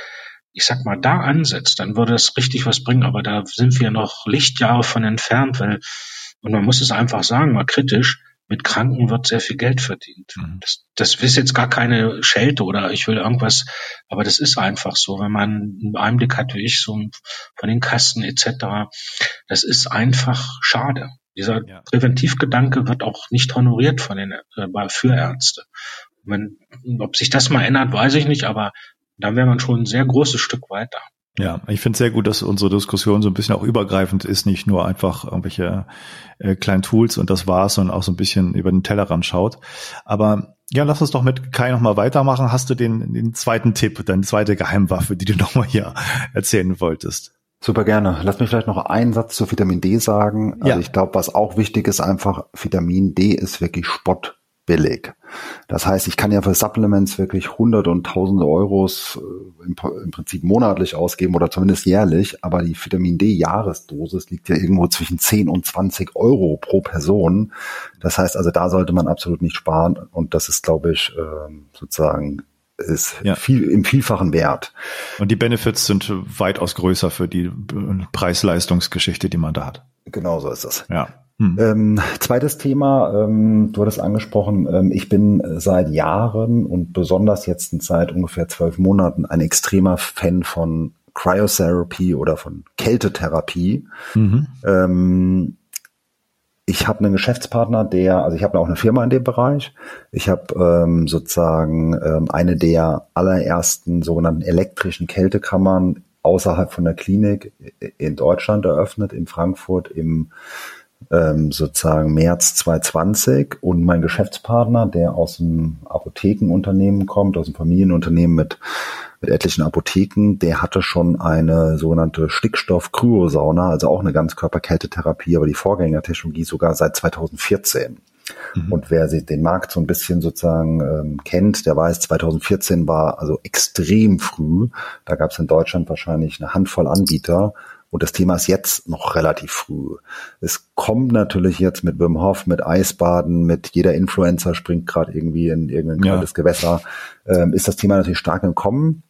ich sag mal, da ansetzt, dann würde es richtig was bringen. Aber da sind wir noch Lichtjahre von entfernt, weil, und man muss es einfach sagen, mal kritisch, mit Kranken wird sehr viel Geld verdient. Mhm. Das, das ist jetzt gar keine Schelte oder ich will irgendwas, aber das ist einfach so, wenn man einen Einblick hat wie ich, so von den Kassen etc., das ist einfach schade. Dieser ja. Präventivgedanke wird auch nicht honoriert von den äh, für Ärzte. Wenn, ob sich das mal ändert, weiß ich nicht, aber dann wäre man schon ein sehr großes Stück weiter. Ja, ich finde es sehr gut, dass unsere Diskussion so ein bisschen auch übergreifend ist, nicht nur einfach irgendwelche äh, kleinen Tools und das war's, sondern auch so ein bisschen über den Tellerrand schaut. Aber ja, lass uns doch mit Kai nochmal weitermachen. Hast du den, den zweiten Tipp, deine zweite Geheimwaffe, die du nochmal hier erzählen wolltest? Super gerne. Lass mich vielleicht noch einen Satz zu Vitamin D sagen. Also ja. ich glaube, was auch wichtig ist, einfach Vitamin D ist wirklich Spott billig. Das heißt, ich kann ja für Supplements wirklich hunderte und tausende Euros äh, im, im, Prinzip monatlich ausgeben oder zumindest jährlich, aber die Vitamin D Jahresdosis liegt ja irgendwo zwischen 10 und 20 Euro pro Person. Das heißt also, da sollte man absolut nicht sparen und das ist, glaube ich, ähm, sozusagen ist ja. viel, im Vielfachen wert. Und die Benefits sind weitaus größer für die Preis-Leistungsgeschichte, die man da hat. Genau so ist es. Ja. Hm. Ähm, zweites Thema, ähm, du hattest angesprochen, ähm, ich bin seit Jahren und besonders jetzt seit ungefähr zwölf Monaten ein extremer Fan von Cryotherapy oder von Kältetherapie. Mhm. Ähm, ich habe einen Geschäftspartner, der, also ich habe auch eine Firma in dem Bereich. Ich habe ähm, sozusagen ähm, eine der allerersten sogenannten elektrischen Kältekammern außerhalb von der Klinik in Deutschland eröffnet, in Frankfurt im ähm, sozusagen März 2020 und mein Geschäftspartner, der aus dem Apothekenunternehmen kommt, aus dem Familienunternehmen mit, mit etlichen Apotheken, der hatte schon eine sogenannte Stickstoff-Kryosauna, also auch eine Ganzkörperkältetherapie, aber die Vorgängertechnologie sogar seit 2014. Mhm. Und wer den Markt so ein bisschen sozusagen ähm, kennt, der weiß, 2014 war also extrem früh. Da gab es in Deutschland wahrscheinlich eine Handvoll Anbieter. Und das Thema ist jetzt noch relativ früh. Es kommt natürlich jetzt mit Wim Hof, mit Eisbaden, mit jeder Influencer springt gerade irgendwie in irgendein kaltes ja. Gewässer, ähm, ist das Thema natürlich stark im Kommen.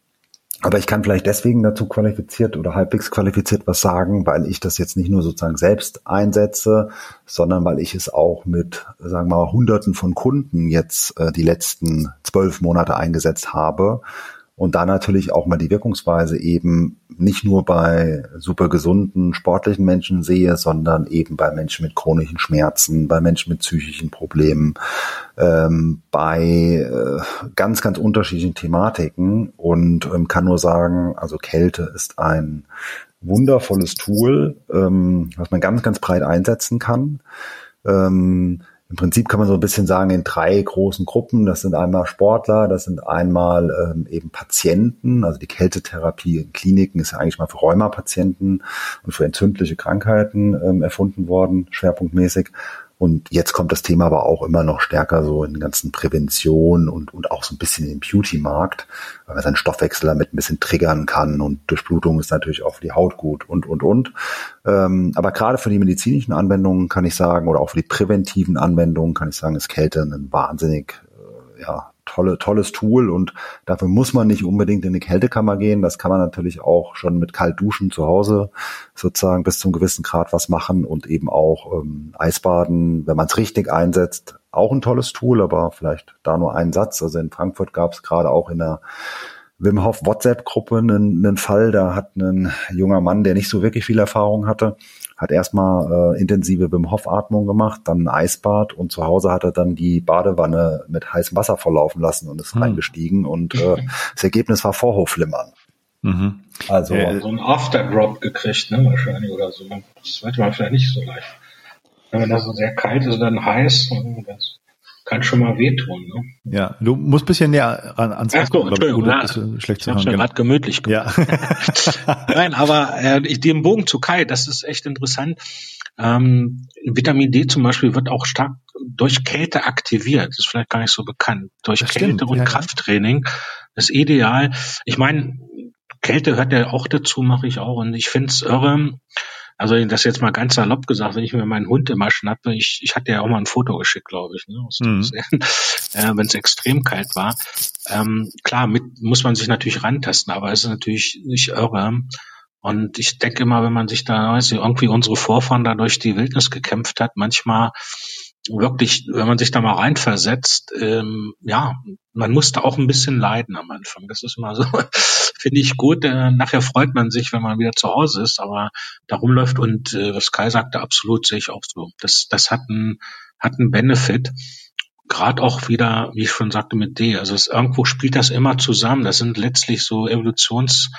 Aber ich kann vielleicht deswegen dazu qualifiziert oder halbwegs qualifiziert was sagen, weil ich das jetzt nicht nur sozusagen selbst einsetze, sondern weil ich es auch mit, sagen wir mal, Hunderten von Kunden jetzt äh, die letzten zwölf Monate eingesetzt habe und da natürlich auch mal die Wirkungsweise eben nicht nur bei super gesunden, sportlichen Menschen sehe, sondern eben bei Menschen mit chronischen Schmerzen, bei Menschen mit psychischen Problemen, ähm, bei äh, ganz, ganz unterschiedlichen Thematiken und ähm, kann nur sagen, also Kälte ist ein wundervolles Tool, ähm, was man ganz, ganz breit einsetzen kann. Ähm, im Prinzip kann man so ein bisschen sagen, in drei großen Gruppen. Das sind einmal Sportler, das sind einmal ähm, eben Patienten. Also die Kältetherapie in Kliniken ist ja eigentlich mal für Rheumapatienten und für entzündliche Krankheiten ähm, erfunden worden, schwerpunktmäßig. Und jetzt kommt das Thema aber auch immer noch stärker so in den ganzen Prävention und, und auch so ein bisschen den Beauty-Markt, weil man seinen Stoffwechsel damit ein bisschen triggern kann und Durchblutung ist natürlich auch für die Haut gut und, und, und. Ähm, aber gerade für die medizinischen Anwendungen kann ich sagen, oder auch für die präventiven Anwendungen kann ich sagen, ist Kälte ein wahnsinnig, äh, ja, tolle, tolles Tool und dafür muss man nicht unbedingt in die Kältekammer gehen. Das kann man natürlich auch schon mit Kaltduschen zu Hause sozusagen bis zum gewissen Grad was machen und eben auch ähm, Eisbaden, wenn man es richtig einsetzt, auch ein tolles Tool, aber vielleicht da nur einen Satz. Also in Frankfurt gab es gerade auch in der Wim Hof WhatsApp-Gruppe einen, einen Fall, da hat ein junger Mann, der nicht so wirklich viel Erfahrung hatte, hat erstmal äh, intensive Wim Hof Atmung gemacht, dann ein Eisbad und zu Hause hat er dann die Badewanne mit heißem Wasser volllaufen lassen und ist hm. reingestiegen und äh, das Ergebnis war Vorhofflimmern. Mhm. Also äh, so ein Afterdrop gekriegt, ne, wahrscheinlich oder so. Das weiß man vielleicht nicht so leicht. Wenn das so sehr kalt ist und dann heiß, das kann schon mal wehtun. Ne? Ja, du musst ein bisschen näher ran, ans Ach so, Entschuldigung, ja, schlecht zu. Ich gerade gemütlich gemacht. Ja. Nein, aber äh, den Bogen zu Kai, das ist echt interessant. Ähm, Vitamin D zum Beispiel wird auch stark durch Kälte aktiviert. Das ist vielleicht gar nicht so bekannt. Durch das Kälte stimmt, und ja, Krafttraining. Ist ideal. Ich meine, Kälte hört ja auch dazu, mache ich auch. Und ich finde es irre. Also das jetzt mal ganz salopp gesagt, wenn ich mir meinen Hund immer schnappe, ich, ich hatte ja auch mal ein Foto geschickt, glaube ich, ne, mhm. äh, wenn es extrem kalt war. Ähm, klar, mit muss man sich natürlich rantasten, aber es ist natürlich nicht irre. Und ich denke immer, wenn man sich da, weiß ich, irgendwie unsere Vorfahren da durch die Wildnis gekämpft hat, manchmal wirklich, wenn man sich da mal reinversetzt, ähm, ja, man musste auch ein bisschen leiden am Anfang. Das ist immer so, finde ich gut. Äh, nachher freut man sich, wenn man wieder zu Hause ist, aber da rumläuft und äh, was Kai sagte, absolut sehe ich auch so. Das, das hat einen, hat einen Benefit. Gerade auch wieder, wie ich schon sagte, mit D. Also es, irgendwo spielt das immer zusammen. Das sind letztlich so Evolutions,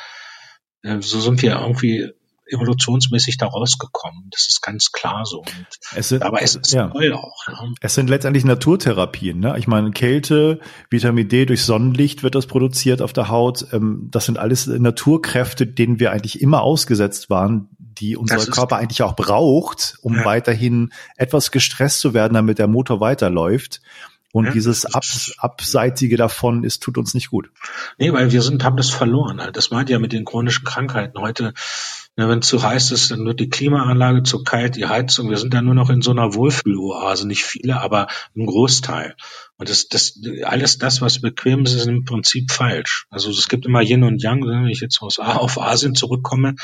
äh, so sind wir irgendwie evolutionsmäßig da rausgekommen. Das ist ganz klar so. Und, es sind, aber es ist ja. toll auch. Ne? Es sind letztendlich Naturtherapien. Ne? Ich meine, Kälte, Vitamin D durch Sonnenlicht wird das produziert auf der Haut. Ähm, das sind alles Naturkräfte, denen wir eigentlich immer ausgesetzt waren, die unser Körper eigentlich auch braucht, um ja. weiterhin etwas gestresst zu werden, damit der Motor weiterläuft. Und ja, dieses Abs Abseitige davon ist, tut uns nicht gut. Nee, weil wir sind, haben das verloren halt. Das meint ja mit den chronischen Krankheiten. Heute wenn es zu heiß ist, dann wird die Klimaanlage zu kalt, die Heizung. Wir sind dann nur noch in so einer Wohlfühloase. Nicht viele, aber ein Großteil. Und das, das, alles das, was bequem ist, ist im Prinzip falsch. Also es gibt immer Yin und Yang. Wenn ich jetzt aus, auf Asien zurückkomme,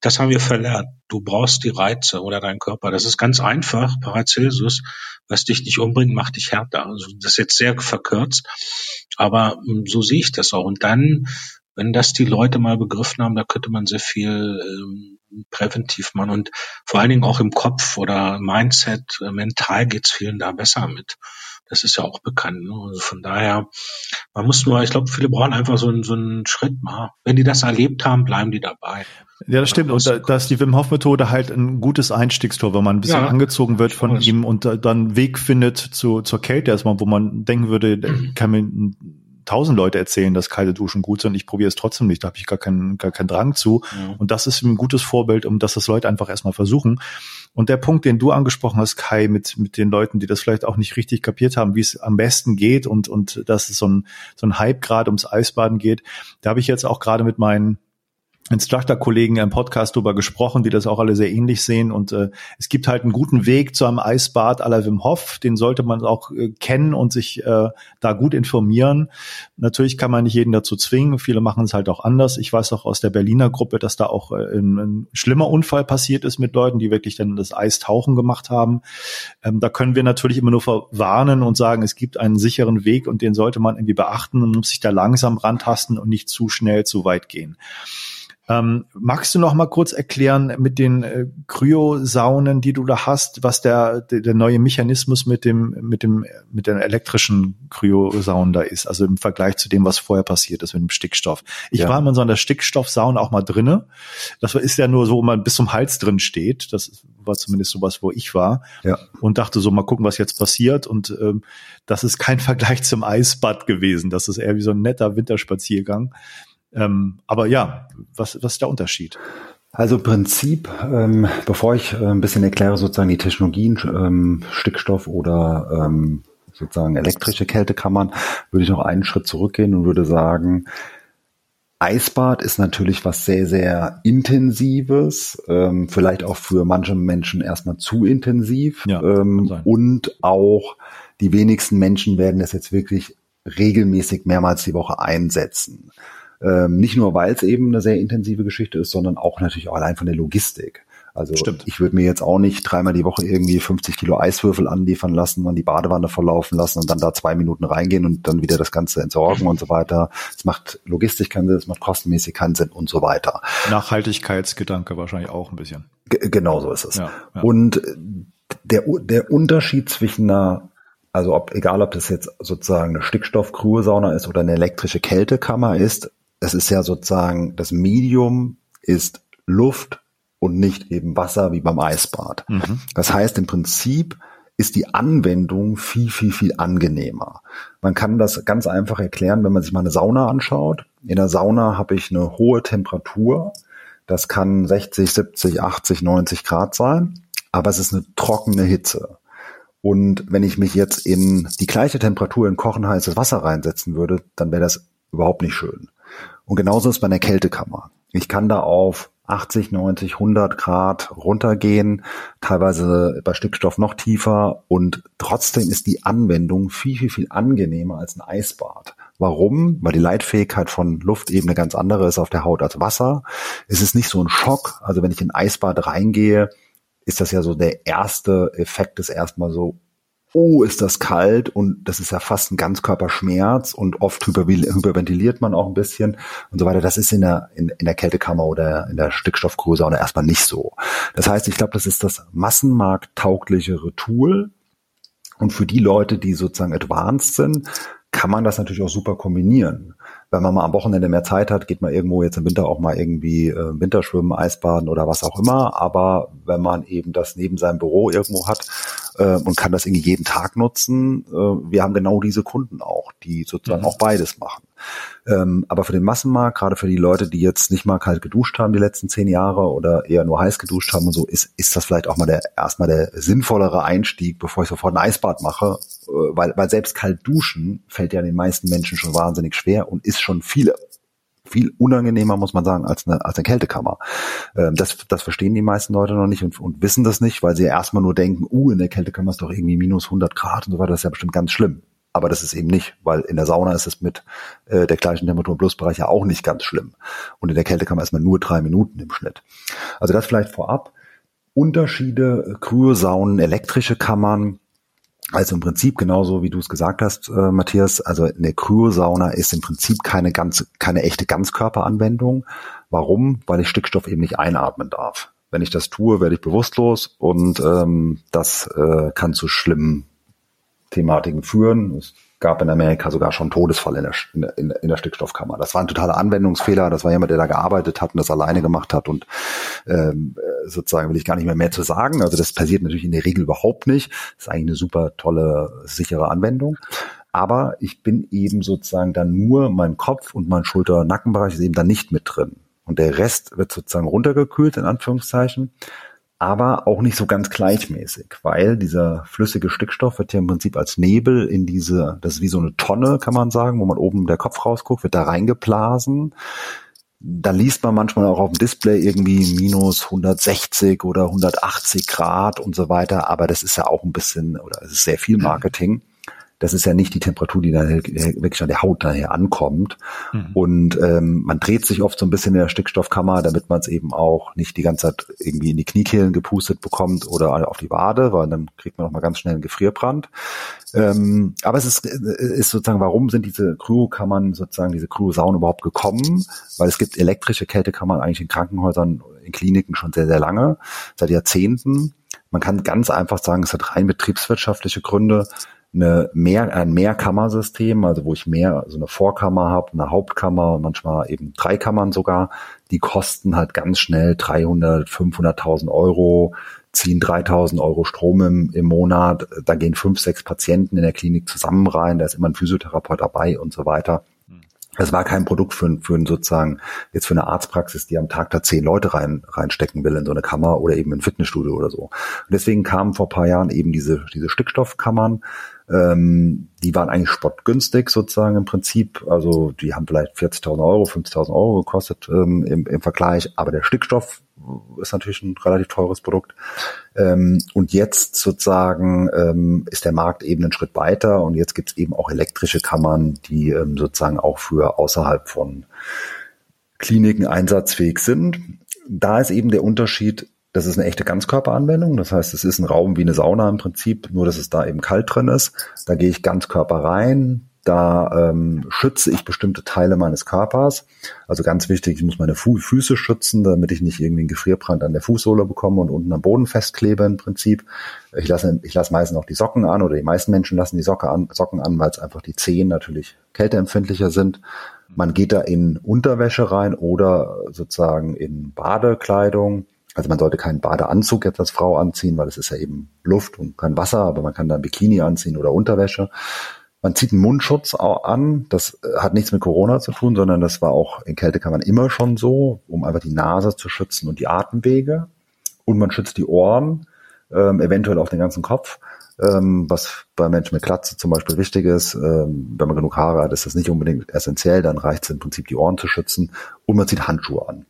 das haben wir verlernt. Du brauchst die Reize oder dein Körper. Das ist ganz einfach. Paracelsus, was dich nicht umbringt, macht dich härter. Also das ist jetzt sehr verkürzt. Aber hm, so sehe ich das auch. Und dann wenn das die Leute mal begriffen haben, da könnte man sehr viel ähm, präventiv machen und vor allen Dingen auch im Kopf oder Mindset, äh, mental geht's vielen da besser mit. Das ist ja auch bekannt. Ne? Also von daher, man muss nur, ich glaube, viele brauchen einfach so einen, so einen Schritt mal. Wenn die das erlebt haben, bleiben die dabei. Ja, das stimmt. Und da, da ist die Wim Hof Methode halt ein gutes Einstiegstor, wenn man ein bisschen ja, angezogen wird von ihm und dann Weg findet zu, zur Kälte erstmal, wo man denken würde, kann man tausend Leute erzählen, dass kalte Duschen gut sind. Ich probiere es trotzdem nicht. Da habe ich gar keinen, gar keinen Drang zu. Ja. Und das ist ein gutes Vorbild, um dass das Leute einfach erstmal versuchen. Und der Punkt, den du angesprochen hast, Kai, mit, mit den Leuten, die das vielleicht auch nicht richtig kapiert haben, wie es am besten geht und, und dass es so ein, so ein Hype gerade ums Eisbaden geht, da habe ich jetzt auch gerade mit meinen Instructor-Kollegen im Podcast darüber gesprochen, die das auch alle sehr ähnlich sehen. Und äh, es gibt halt einen guten Weg zu einem Eisbad à la Wim Hof. Den sollte man auch äh, kennen und sich äh, da gut informieren. Natürlich kann man nicht jeden dazu zwingen. Viele machen es halt auch anders. Ich weiß auch aus der Berliner Gruppe, dass da auch äh, ein, ein schlimmer Unfall passiert ist mit Leuten, die wirklich dann das Eistauchen gemacht haben. Ähm, da können wir natürlich immer nur verwarnen und sagen, es gibt einen sicheren Weg und den sollte man irgendwie beachten und muss sich da langsam rantasten und nicht zu schnell zu weit gehen. Ähm, magst du noch mal kurz erklären mit den äh, Kryosaunen, die du da hast, was der, der, der neue Mechanismus mit dem mit dem mit den elektrischen Kryosaunen da ist, also im Vergleich zu dem, was vorher passiert ist mit dem Stickstoff. Ich ja. war immer in so einer Stickstoffsauna auch mal drinne. Das ist ja nur so, wo man bis zum Hals drin steht. Das war zumindest sowas, wo ich war. Ja. Und dachte so, mal gucken, was jetzt passiert. Und ähm, das ist kein Vergleich zum Eisbad gewesen. Das ist eher wie so ein netter Winterspaziergang. Ähm, aber ja, was, was ist der Unterschied? Also im Prinzip, ähm, bevor ich äh, ein bisschen erkläre, sozusagen die Technologien, ähm, Stickstoff oder ähm, sozusagen elektrische Kältekammern, würde ich noch einen Schritt zurückgehen und würde sagen, Eisbad ist natürlich was sehr, sehr Intensives, ähm, vielleicht auch für manche Menschen erstmal zu intensiv ja, ähm, und auch die wenigsten Menschen werden das jetzt wirklich regelmäßig mehrmals die Woche einsetzen. Ähm, nicht nur, weil es eben eine sehr intensive Geschichte ist, sondern auch natürlich auch allein von der Logistik. Also Stimmt. ich würde mir jetzt auch nicht dreimal die Woche irgendwie 50 Kilo Eiswürfel anliefern lassen und die Badewanne verlaufen lassen und dann da zwei Minuten reingehen und dann wieder das Ganze entsorgen und so weiter. Es macht logistisch keinen Sinn, es macht kostenmäßig keinen Sinn und so weiter. Nachhaltigkeitsgedanke wahrscheinlich auch ein bisschen. G genau so ist es. Ja, ja. Und der, der Unterschied zwischen einer also ob, egal ob das jetzt sozusagen eine Stickstoffkruhesauna ist oder eine elektrische Kältekammer ist, es ist ja sozusagen, das Medium ist Luft und nicht eben Wasser wie beim Eisbad. Mhm. Das heißt, im Prinzip ist die Anwendung viel, viel, viel angenehmer. Man kann das ganz einfach erklären, wenn man sich mal eine Sauna anschaut. In der Sauna habe ich eine hohe Temperatur. Das kann 60, 70, 80, 90 Grad sein. Aber es ist eine trockene Hitze. Und wenn ich mich jetzt in die gleiche Temperatur in kochenheißes Wasser reinsetzen würde, dann wäre das überhaupt nicht schön. Und genauso ist bei einer Kältekammer. Ich kann da auf 80, 90, 100 Grad runtergehen, teilweise bei Stickstoff noch tiefer und trotzdem ist die Anwendung viel, viel, viel angenehmer als ein Eisbad. Warum? Weil die Leitfähigkeit von Luft eben eine ganz andere ist auf der Haut als Wasser. Es ist nicht so ein Schock. Also wenn ich in ein Eisbad reingehe, ist das ja so der erste Effekt ist erstmal so, oh, ist das kalt und das ist ja fast ein Ganzkörperschmerz und oft hyperventiliert man auch ein bisschen und so weiter. Das ist in der, in, in der Kältekammer oder in der Stickstoffkursauna erstmal nicht so. Das heißt, ich glaube, das ist das massenmarkttauglichere Tool und für die Leute, die sozusagen advanced sind, kann man das natürlich auch super kombinieren wenn man mal am Wochenende mehr Zeit hat, geht man irgendwo jetzt im Winter auch mal irgendwie äh, Winterschwimmen, Eisbaden oder was auch immer. Aber wenn man eben das neben seinem Büro irgendwo hat äh, und kann das irgendwie jeden Tag nutzen, äh, wir haben genau diese Kunden auch, die sozusagen mhm. auch beides machen. Ähm, aber für den Massenmarkt, gerade für die Leute, die jetzt nicht mal kalt geduscht haben die letzten zehn Jahre oder eher nur heiß geduscht haben und so, ist, ist das vielleicht auch mal der erstmal der sinnvollere Einstieg, bevor ich sofort ein Eisbad mache, äh, weil, weil selbst kalt duschen fällt ja den meisten Menschen schon wahnsinnig schwer und ist schon viel viel unangenehmer, muss man sagen, als eine, als eine Kältekammer. Ähm, das, das verstehen die meisten Leute noch nicht und, und wissen das nicht, weil sie erstmal nur denken, uh, in der Kältekammer ist doch irgendwie minus 100 Grad und so weiter, das ist ja bestimmt ganz schlimm. Aber das ist eben nicht, weil in der Sauna ist es mit äh, der gleichen Temperatur im Plusbereich ja auch nicht ganz schlimm. Und in der Kältekammer ist man nur drei Minuten im Schnitt. Also das vielleicht vorab. Unterschiede, äh, Kryosaunen, elektrische Kammern, also im Prinzip genauso wie du es gesagt hast, äh, Matthias, also eine Kryosauna ist im Prinzip keine ganz, keine echte Ganzkörperanwendung. Warum? Weil ich Stickstoff eben nicht einatmen darf. Wenn ich das tue, werde ich bewusstlos und ähm, das äh, kann zu schlimmen Thematiken führen. Es gab in Amerika sogar schon Todesfall in der, in, in der Stickstoffkammer. Das war ein totaler Anwendungsfehler. Das war jemand, der da gearbeitet hat und das alleine gemacht hat. Und ähm, sozusagen will ich gar nicht mehr mehr zu sagen. Also das passiert natürlich in der Regel überhaupt nicht. Das ist eigentlich eine super tolle, sichere Anwendung. Aber ich bin eben sozusagen dann nur mein Kopf und mein Schulter-Nackenbereich ist eben dann nicht mit drin. Und der Rest wird sozusagen runtergekühlt, in Anführungszeichen. Aber auch nicht so ganz gleichmäßig, weil dieser flüssige Stickstoff wird ja im Prinzip als Nebel in diese, das ist wie so eine Tonne, kann man sagen, wo man oben der Kopf rausguckt, wird da reingeblasen. Da liest man manchmal auch auf dem Display irgendwie minus 160 oder 180 Grad und so weiter, aber das ist ja auch ein bisschen, oder es ist sehr viel Marketing das ist ja nicht die Temperatur, die dann wirklich an der Haut daher ankommt. Mhm. Und ähm, man dreht sich oft so ein bisschen in der Stickstoffkammer, damit man es eben auch nicht die ganze Zeit irgendwie in die Kniekehlen gepustet bekommt oder auf die Wade, weil dann kriegt man noch mal ganz schnell einen Gefrierbrand. Ähm, aber es ist, ist sozusagen, warum sind diese Kryokammern sozusagen, diese Kryosauen überhaupt gekommen? Weil es gibt elektrische Kältekammern eigentlich in Krankenhäusern, in Kliniken schon sehr, sehr lange, seit Jahrzehnten. Man kann ganz einfach sagen, es hat rein betriebswirtschaftliche Gründe eine mehr, ein Mehrkammersystem, also wo ich mehr, so eine Vorkammer habe, eine Hauptkammer, manchmal eben drei Kammern sogar, die kosten halt ganz schnell 300, 500.000 Euro, ziehen 3000 Euro Strom im, im Monat, da gehen fünf, sechs Patienten in der Klinik zusammen rein, da ist immer ein Physiotherapeut dabei und so weiter. Es war kein Produkt für, für sozusagen jetzt für eine Arztpraxis, die am Tag da zehn Leute rein, reinstecken will in so eine Kammer oder eben ein Fitnessstudio oder so. Und deswegen kamen vor paar Jahren eben diese, diese Stickstoffkammern, ähm, die waren eigentlich spottgünstig sozusagen im Prinzip. Also die haben vielleicht 40.000 Euro, 50.000 Euro gekostet ähm, im, im Vergleich. Aber der Stickstoff ist natürlich ein relativ teures Produkt. Ähm, und jetzt sozusagen ähm, ist der Markt eben einen Schritt weiter und jetzt gibt es eben auch elektrische Kammern, die ähm, sozusagen auch für außerhalb von Kliniken einsatzfähig sind. Da ist eben der Unterschied, das ist eine echte Ganzkörperanwendung. Das heißt, es ist ein Raum wie eine Sauna im Prinzip, nur dass es da eben kalt drin ist. Da gehe ich Ganzkörper rein. Da ähm, schütze ich bestimmte Teile meines Körpers. Also ganz wichtig, ich muss meine Fu Füße schützen, damit ich nicht irgendwie einen Gefrierbrand an der Fußsohle bekomme und unten am Boden festklebe im Prinzip. Ich lasse, ich lasse meistens auch die Socken an oder die meisten Menschen lassen die Socke an, Socken an, weil es einfach die Zehen natürlich kälteempfindlicher sind. Man geht da in Unterwäsche rein oder sozusagen in Badekleidung also man sollte keinen Badeanzug jetzt als Frau anziehen, weil es ist ja eben Luft und kein Wasser, aber man kann da ein Bikini anziehen oder Unterwäsche. Man zieht einen Mundschutz an. Das äh, hat nichts mit Corona zu tun, sondern das war auch in Kälte kann man immer schon so, um einfach die Nase zu schützen und die Atemwege. Und man schützt die Ohren, ähm, eventuell auch den ganzen Kopf, ähm, was bei Menschen mit Glatze zum Beispiel wichtig ist. Ähm, wenn man genug Haare hat, ist das nicht unbedingt essentiell. Dann reicht es im Prinzip, die Ohren zu schützen. Und man zieht Handschuhe an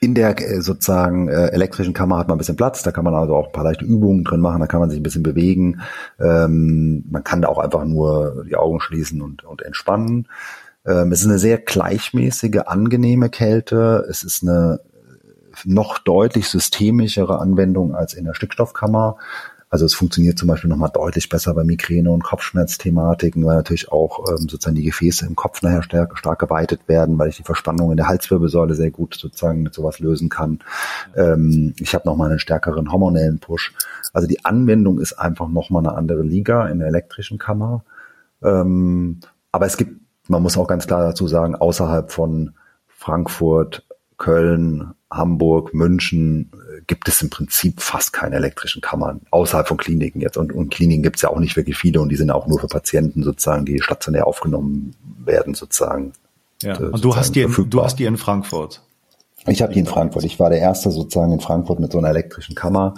in der äh, sozusagen äh, elektrischen Kammer hat man ein bisschen Platz, da kann man also auch ein paar leichte Übungen drin machen, da kann man sich ein bisschen bewegen. Ähm, man kann da auch einfach nur die Augen schließen und, und entspannen. Ähm, es ist eine sehr gleichmäßige, angenehme Kälte. Es ist eine noch deutlich systemischere Anwendung als in der Stickstoffkammer. Also es funktioniert zum Beispiel nochmal deutlich besser bei Migräne und Kopfschmerzthematiken, weil natürlich auch ähm, sozusagen die Gefäße im Kopf nachher stark, stark geweitet werden, weil ich die Verspannung in der Halswirbelsäule sehr gut sozusagen mit sowas lösen kann. Ähm, ich habe nochmal einen stärkeren hormonellen Push. Also die Anwendung ist einfach nochmal eine andere Liga in der elektrischen Kammer. Ähm, aber es gibt, man muss auch ganz klar dazu sagen, außerhalb von Frankfurt, Köln, Hamburg, München gibt es im Prinzip fast keine elektrischen Kammern, außerhalb von Kliniken jetzt. Und, und Kliniken gibt es ja auch nicht wirklich viele und die sind auch nur für Patienten sozusagen, die stationär aufgenommen werden sozusagen. Ja, äh, und du hast, die in, du hast die in Frankfurt. Ich habe die in Frankfurt. Ich war der Erste sozusagen in Frankfurt mit so einer elektrischen Kammer.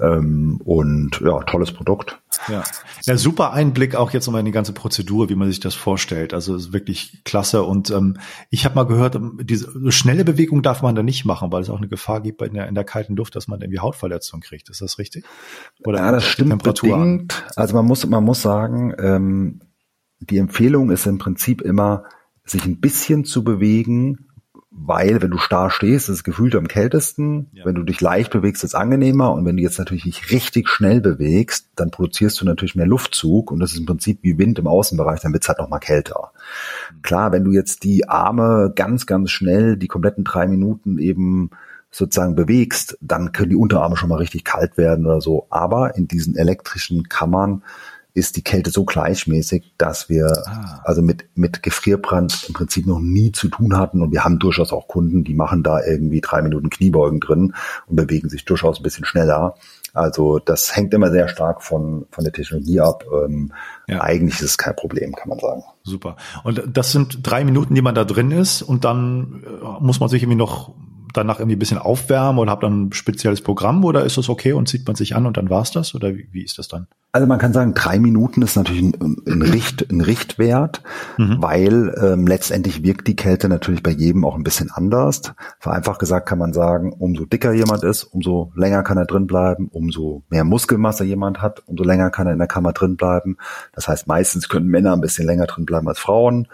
Ähm, und ja, tolles Produkt. Ja. ja, super Einblick auch jetzt nochmal in die ganze Prozedur, wie man sich das vorstellt. Also ist wirklich klasse. Und ähm, ich habe mal gehört, ähm, diese schnelle Bewegung darf man da nicht machen, weil es auch eine Gefahr gibt in der, in der kalten Luft, dass man irgendwie Hautverletzungen kriegt. Ist das richtig? Oder ja, das stimmt Temperatur bedingt. Also man muss, man muss sagen, ähm, die Empfehlung ist im Prinzip immer, sich ein bisschen zu bewegen, weil wenn du starr stehst, ist es gefühlt am kältesten. Ja. Wenn du dich leicht bewegst, ist es angenehmer. Und wenn du jetzt natürlich nicht richtig schnell bewegst, dann produzierst du natürlich mehr Luftzug und das ist im Prinzip wie Wind im Außenbereich, dann wird's halt noch mal kälter. Mhm. Klar, wenn du jetzt die Arme ganz, ganz schnell die kompletten drei Minuten eben sozusagen bewegst, dann können die Unterarme schon mal richtig kalt werden oder so. Aber in diesen elektrischen Kammern ist die Kälte so gleichmäßig, dass wir ah. also mit, mit Gefrierbrand im Prinzip noch nie zu tun hatten. Und wir haben durchaus auch Kunden, die machen da irgendwie drei Minuten Kniebeugen drin und bewegen sich durchaus ein bisschen schneller. Also das hängt immer sehr stark von, von der Technologie ab. Ähm, ja. Eigentlich ist es kein Problem, kann man sagen. Super. Und das sind drei Minuten, die man da drin ist und dann äh, muss man sich irgendwie noch danach irgendwie ein bisschen aufwärmen oder habe dann ein spezielles Programm oder ist das okay und zieht man sich an und dann war's das oder wie, wie ist das dann? Also man kann sagen, drei Minuten ist natürlich ein, ein, Richt, ein Richtwert, mhm. weil ähm, letztendlich wirkt die Kälte natürlich bei jedem auch ein bisschen anders. Vereinfacht gesagt kann man sagen, umso dicker jemand ist, umso länger kann er drin bleiben, umso mehr Muskelmasse jemand hat, umso länger kann er in der Kammer drin bleiben. Das heißt, meistens können Männer ein bisschen länger drin bleiben als Frauen.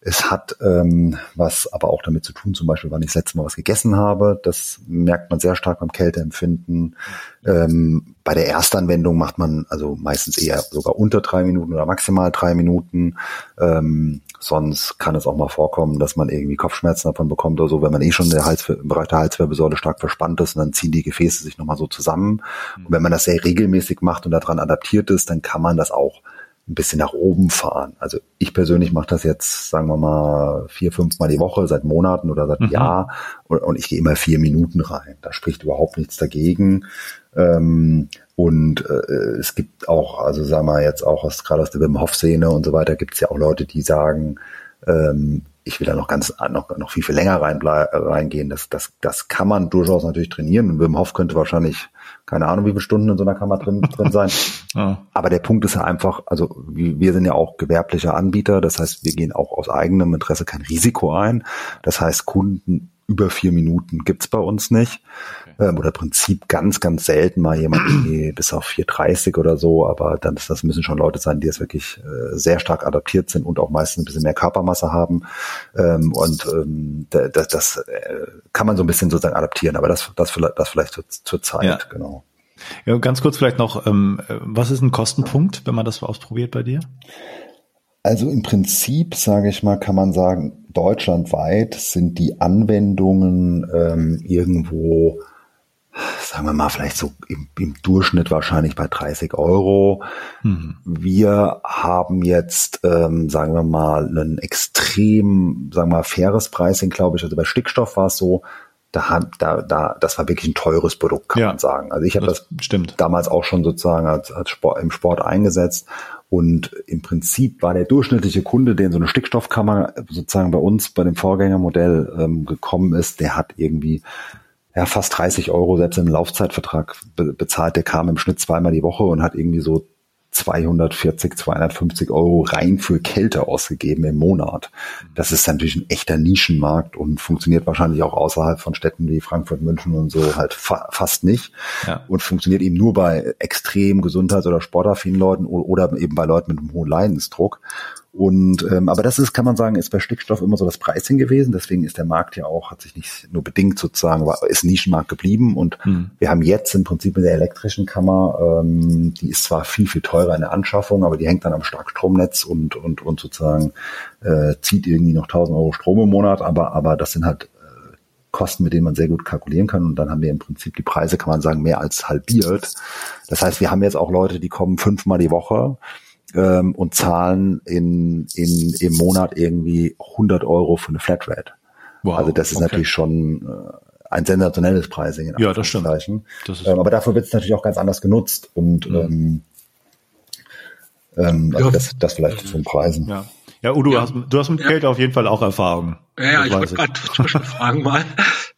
Es hat ähm, was aber auch damit zu tun, zum Beispiel, wann ich das letzte Mal was gegessen habe. Das merkt man sehr stark beim Kälteempfinden. Ähm, bei der Erstanwendung macht man also meistens eher sogar unter drei Minuten oder maximal drei Minuten. Ähm, sonst kann es auch mal vorkommen, dass man irgendwie Kopfschmerzen davon bekommt oder so, wenn man eh schon der Hals, im Bereich der Halswirbelsäule stark verspannt ist und dann ziehen die Gefäße sich nochmal so zusammen. Und wenn man das sehr regelmäßig macht und daran adaptiert ist, dann kann man das auch ein bisschen nach oben fahren. Also ich persönlich mache das jetzt, sagen wir mal, vier, fünf Mal die Woche, seit Monaten oder seit mhm. Jahr und, und, ich gehe immer vier Minuten rein. Da spricht überhaupt nichts dagegen. Ähm, und äh, es gibt auch, also sagen wir jetzt auch aus, gerade aus der Wim Hof Szene und so weiter, gibt es ja auch Leute, die sagen, ähm, ich will da noch ganz noch, noch viel, viel länger rein, reingehen. Das, das, das kann man durchaus natürlich trainieren. Und Wim Hof könnte wahrscheinlich keine Ahnung, wie viele Stunden in so einer Kammer drin, drin sein. ja. Aber der Punkt ist ja einfach, also wir sind ja auch gewerblicher Anbieter, das heißt, wir gehen auch aus eigenem Interesse kein Risiko ein. Das heißt, Kunden über vier Minuten gibt's bei uns nicht. Ähm, oder Prinzip ganz, ganz selten mal jemand bis auf 4,30 oder so, aber dann ist das müssen schon Leute sein, die es wirklich äh, sehr stark adaptiert sind und auch meistens ein bisschen mehr Körpermasse haben. Ähm, und ähm, das, das äh, kann man so ein bisschen sozusagen adaptieren, aber das, das, vielleicht, das vielleicht zur, zur Zeit, ja. genau. Ja, ganz kurz vielleicht noch, ähm, was ist ein Kostenpunkt, wenn man das ausprobiert bei dir? Also im Prinzip, sage ich mal, kann man sagen, deutschlandweit sind die Anwendungen ähm, irgendwo, sagen wir mal, vielleicht so im, im Durchschnitt wahrscheinlich bei 30 Euro. Mhm. Wir haben jetzt, ähm, sagen wir mal, ein extrem, sagen wir mal, faires Pricing, glaube ich. Also bei Stickstoff war es so, da, da, da, das war wirklich ein teures Produkt, kann ja, man sagen. Also ich habe das, das stimmt. damals auch schon sozusagen als, als Sport, im Sport eingesetzt und im Prinzip war der durchschnittliche Kunde, der in so eine Stickstoffkammer sozusagen bei uns bei dem Vorgängermodell ähm, gekommen ist, der hat irgendwie ja fast 30 Euro selbst im Laufzeitvertrag be bezahlt. Der kam im Schnitt zweimal die Woche und hat irgendwie so 240, 250 Euro rein für Kälte ausgegeben im Monat. Das ist natürlich ein echter Nischenmarkt und funktioniert wahrscheinlich auch außerhalb von Städten wie Frankfurt, München und so halt fa fast nicht. Ja. Und funktioniert eben nur bei extrem gesundheits- oder sportaffinen Leuten oder eben bei Leuten mit einem hohen Leidensdruck. Und ähm, aber das ist, kann man sagen, ist bei Stickstoff immer so das Pricing gewesen. Deswegen ist der Markt ja auch, hat sich nicht nur bedingt sozusagen, war, ist Nischenmarkt geblieben. Und hm. wir haben jetzt im Prinzip in der elektrischen Kammer, ähm, die ist zwar viel, viel teurer in der Anschaffung, aber die hängt dann am Starkstromnetz und, und, und sozusagen äh, zieht irgendwie noch 1000 Euro Strom im Monat. Aber, aber das sind halt äh, Kosten, mit denen man sehr gut kalkulieren kann. Und dann haben wir im Prinzip die Preise, kann man sagen, mehr als halbiert. Das heißt, wir haben jetzt auch Leute, die kommen fünfmal die Woche ähm, und zahlen in, in, im Monat irgendwie 100 Euro für eine Flatrate. Wow, also das ist okay. natürlich schon äh, ein sensationelles Pricing. ja, das stimmt. Das ähm, aber dafür wird es natürlich auch ganz anders genutzt und mhm. ähm, ähm, also ja. das, das vielleicht zu den Preisen. Ja. Ja, Udo, ja. Hast, du hast mit ja. Geld auf jeden Fall auch Erfahrung. Ja, ja ich wollte gerade zwischenfragen mal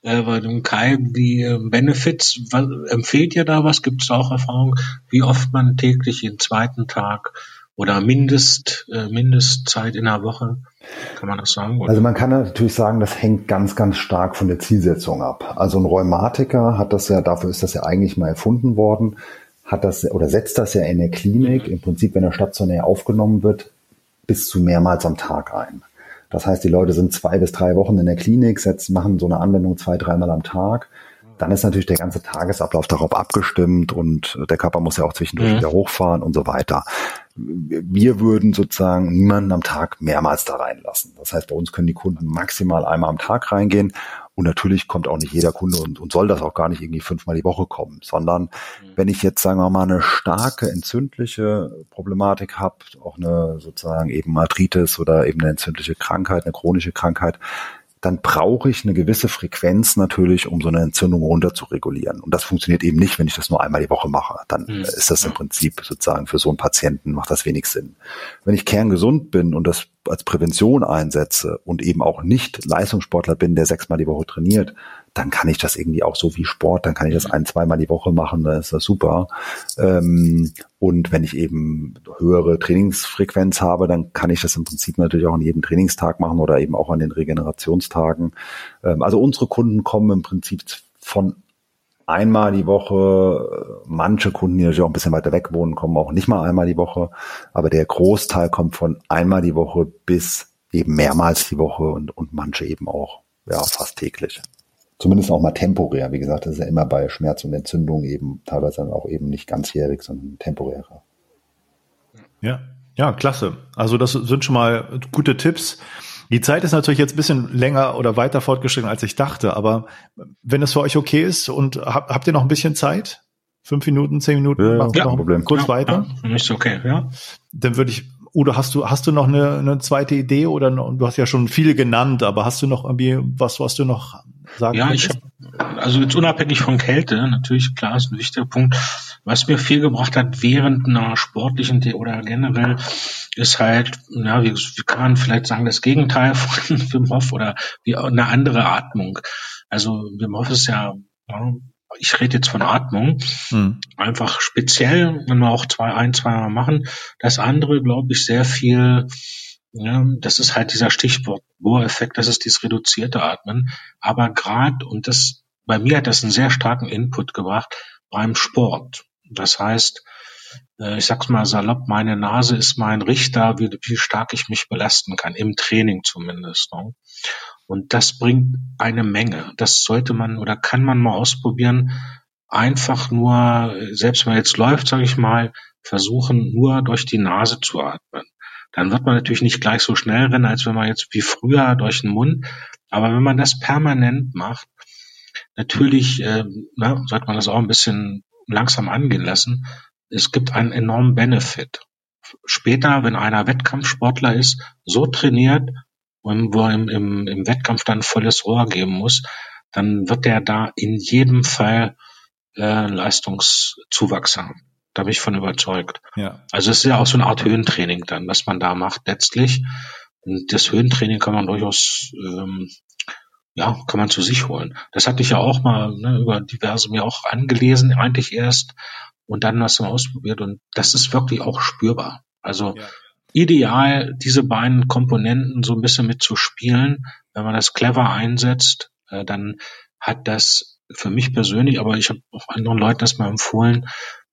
äh, bei dem Kai, die äh, Benefits, was, empfehlt ihr da was? Gibt es auch Erfahrung, wie oft man täglich den zweiten Tag oder Mindest, äh, Mindestzeit in der Woche? Kann man das sagen? Oder? Also man kann natürlich sagen, das hängt ganz, ganz stark von der Zielsetzung ab. Also ein Rheumatiker hat das ja, dafür ist das ja eigentlich mal erfunden worden, hat das oder setzt das ja in der Klinik, im Prinzip, wenn er stationär aufgenommen wird, bis zu mehrmals am Tag ein. Das heißt, die Leute sind zwei bis drei Wochen in der Klinik, setzen, machen so eine Anwendung zwei, dreimal am Tag dann ist natürlich der ganze Tagesablauf darauf abgestimmt und der Körper muss ja auch zwischendurch mhm. wieder hochfahren und so weiter. Wir würden sozusagen niemanden am Tag mehrmals da reinlassen. Das heißt, bei uns können die Kunden maximal einmal am Tag reingehen und natürlich kommt auch nicht jeder Kunde und, und soll das auch gar nicht irgendwie fünfmal die Woche kommen, sondern mhm. wenn ich jetzt, sagen wir mal, eine starke entzündliche Problematik habe, auch eine sozusagen eben Arthritis oder eben eine entzündliche Krankheit, eine chronische Krankheit, dann brauche ich eine gewisse Frequenz natürlich, um so eine Entzündung runter zu regulieren. Und das funktioniert eben nicht, wenn ich das nur einmal die Woche mache. Dann mhm. ist das im Prinzip sozusagen für so einen Patienten macht das wenig Sinn. Wenn ich kerngesund bin und das als Prävention einsetze und eben auch nicht Leistungssportler bin, der sechsmal die Woche trainiert, dann kann ich das irgendwie auch so wie Sport, dann kann ich das ein, zweimal die Woche machen, dann ist das super. Ähm, und wenn ich eben höhere Trainingsfrequenz habe, dann kann ich das im Prinzip natürlich auch an jedem Trainingstag machen oder eben auch an den Regenerationstagen. Ähm, also unsere Kunden kommen im Prinzip von einmal die Woche. Manche Kunden, die natürlich auch ein bisschen weiter weg wohnen, kommen auch nicht mal einmal die Woche. Aber der Großteil kommt von einmal die Woche bis eben mehrmals die Woche und, und manche eben auch ja, fast täglich zumindest auch mal temporär. Wie gesagt, das ist ja immer bei Schmerz und Entzündung eben teilweise dann auch eben nicht ganzjährig, sondern temporärer. Ja, ja, klasse. Also das sind schon mal gute Tipps. Die Zeit ist natürlich jetzt ein bisschen länger oder weiter fortgeschritten, als ich dachte. Aber wenn es für euch okay ist und habt, habt ihr noch ein bisschen Zeit? Fünf Minuten, zehn Minuten? Ja, ja noch Problem. Kurz ja, weiter? Ja, ist okay, ja. Dann würde ich oder hast du, hast du noch eine, eine zweite Idee oder noch, du hast ja schon viele genannt, aber hast du noch irgendwie was, was du noch sagen Ja, ich habe, also jetzt unabhängig von Kälte, natürlich, klar, ist ein wichtiger Punkt. Was mir viel gebracht hat während einer sportlichen oder generell, ist halt, ja, wie, wie kann man vielleicht sagen, das Gegenteil von Wim Hof oder wie eine andere Atmung. Also Wim Hof ist ja, ja ich rede jetzt von Atmung, hm. einfach speziell, wenn wir auch zwei, ein, zwei Mal machen. Das andere, glaube ich, sehr viel, ja, das ist halt dieser Stichwort Bohr-Effekt, das ist dieses reduzierte Atmen. Aber gerade, und das, bei mir hat das einen sehr starken Input gebracht, beim Sport. Das heißt, äh, ich sag's mal salopp, meine Nase ist mein Richter, wie, wie stark ich mich belasten kann, im Training zumindest. Ne? Und das bringt eine Menge. Das sollte man oder kann man mal ausprobieren. Einfach nur, selbst wenn jetzt läuft, sage ich mal, versuchen nur durch die Nase zu atmen. Dann wird man natürlich nicht gleich so schnell rennen, als wenn man jetzt wie früher durch den Mund. Aber wenn man das permanent macht, natürlich äh, na, sollte man das auch ein bisschen langsam angehen lassen. Es gibt einen enormen Benefit. Später, wenn einer Wettkampfsportler ist, so trainiert und wo er im, im, im Wettkampf dann volles Rohr geben muss, dann wird er da in jedem Fall äh, Leistungszuwachs haben. Da bin ich von überzeugt. Ja. Also es ist ja auch so eine Art Höhentraining dann, was man da macht letztlich. Und das Höhentraining kann man durchaus, ähm, ja, kann man zu sich holen. Das hatte ich ja auch mal ne, über diverse mir auch angelesen, eigentlich erst und dann was mal ausprobiert und das ist wirklich auch spürbar. Also ja ideal, diese beiden Komponenten so ein bisschen mitzuspielen. Wenn man das clever einsetzt, äh, dann hat das für mich persönlich, aber ich habe auch anderen Leuten das mal empfohlen,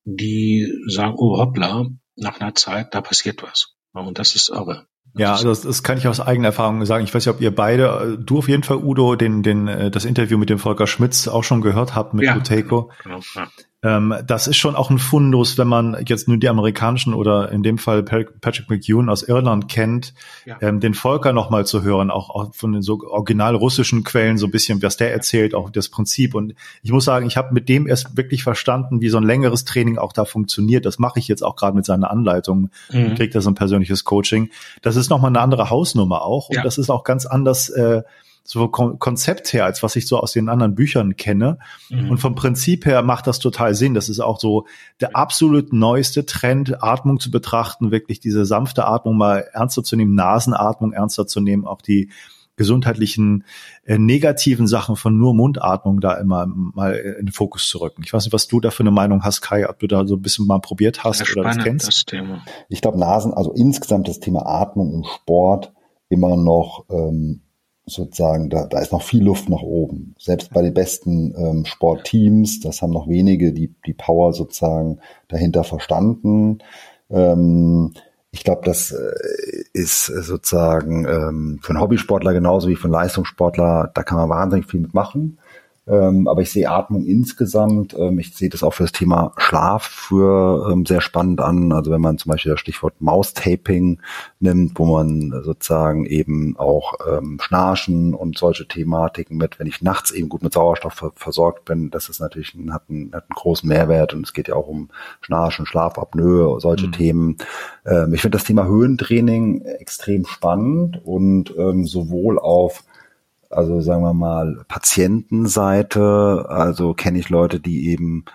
die sagen, oh hoppla, nach einer Zeit, da passiert was. Und das ist aber. Ja, also das, das kann ich aus eigener Erfahrung sagen. Ich weiß nicht, ob ihr beide, du auf jeden Fall, Udo, den, den, äh, das Interview mit dem Volker Schmitz auch schon gehört habt mit ja, Buteco. Genau, ja. Ähm, das ist schon auch ein Fundus, wenn man jetzt nur die amerikanischen oder in dem Fall Patrick McEwen aus Irland kennt, ja. ähm, den Volker nochmal zu hören, auch, auch von den so original russischen Quellen so ein bisschen, was der erzählt, auch das Prinzip. Und ich muss sagen, ich habe mit dem erst wirklich verstanden, wie so ein längeres Training auch da funktioniert. Das mache ich jetzt auch gerade mit seiner Anleitung, mhm. kriegt er so ein persönliches Coaching. Das ist nochmal eine andere Hausnummer auch und ja. das ist auch ganz anders. Äh, so Konzept her, als was ich so aus den anderen Büchern kenne. Mhm. Und vom Prinzip her macht das total Sinn. Das ist auch so der absolut neueste Trend, Atmung zu betrachten, wirklich diese sanfte Atmung mal ernster zu nehmen, Nasenatmung ernster zu nehmen, auch die gesundheitlichen äh, negativen Sachen von nur Mundatmung da immer mal in den Fokus zu rücken. Ich weiß nicht, was du da für eine Meinung hast, Kai, ob du da so ein bisschen mal probiert hast Sehr oder das kennst. Das Thema. Ich glaube, Nasen, also insgesamt das Thema Atmung im Sport immer noch ähm, sozusagen, da, da ist noch viel Luft nach oben. Selbst bei den besten ähm, Sportteams, das haben noch wenige die, die Power sozusagen dahinter verstanden. Ähm, ich glaube, das äh, ist sozusagen ähm, für einen Hobbysportler genauso wie für einen Leistungssportler, da kann man wahnsinnig viel mitmachen. Ähm, aber ich sehe Atmung insgesamt, ähm, ich sehe das auch für das Thema Schlaf für ähm, sehr spannend an. Also wenn man zum Beispiel das Stichwort Maustaping nimmt, wo man sozusagen eben auch ähm, Schnarchen und solche Thematiken mit, wenn ich nachts eben gut mit Sauerstoff ver versorgt bin, das ist natürlich ein, hat, einen, hat einen großen Mehrwert und es geht ja auch um Schnarchen, Schlafapnoe, solche mhm. Themen. Ähm, ich finde das Thema Höhentraining extrem spannend und ähm, sowohl auf also sagen wir mal Patientenseite, also kenne ich Leute, die eben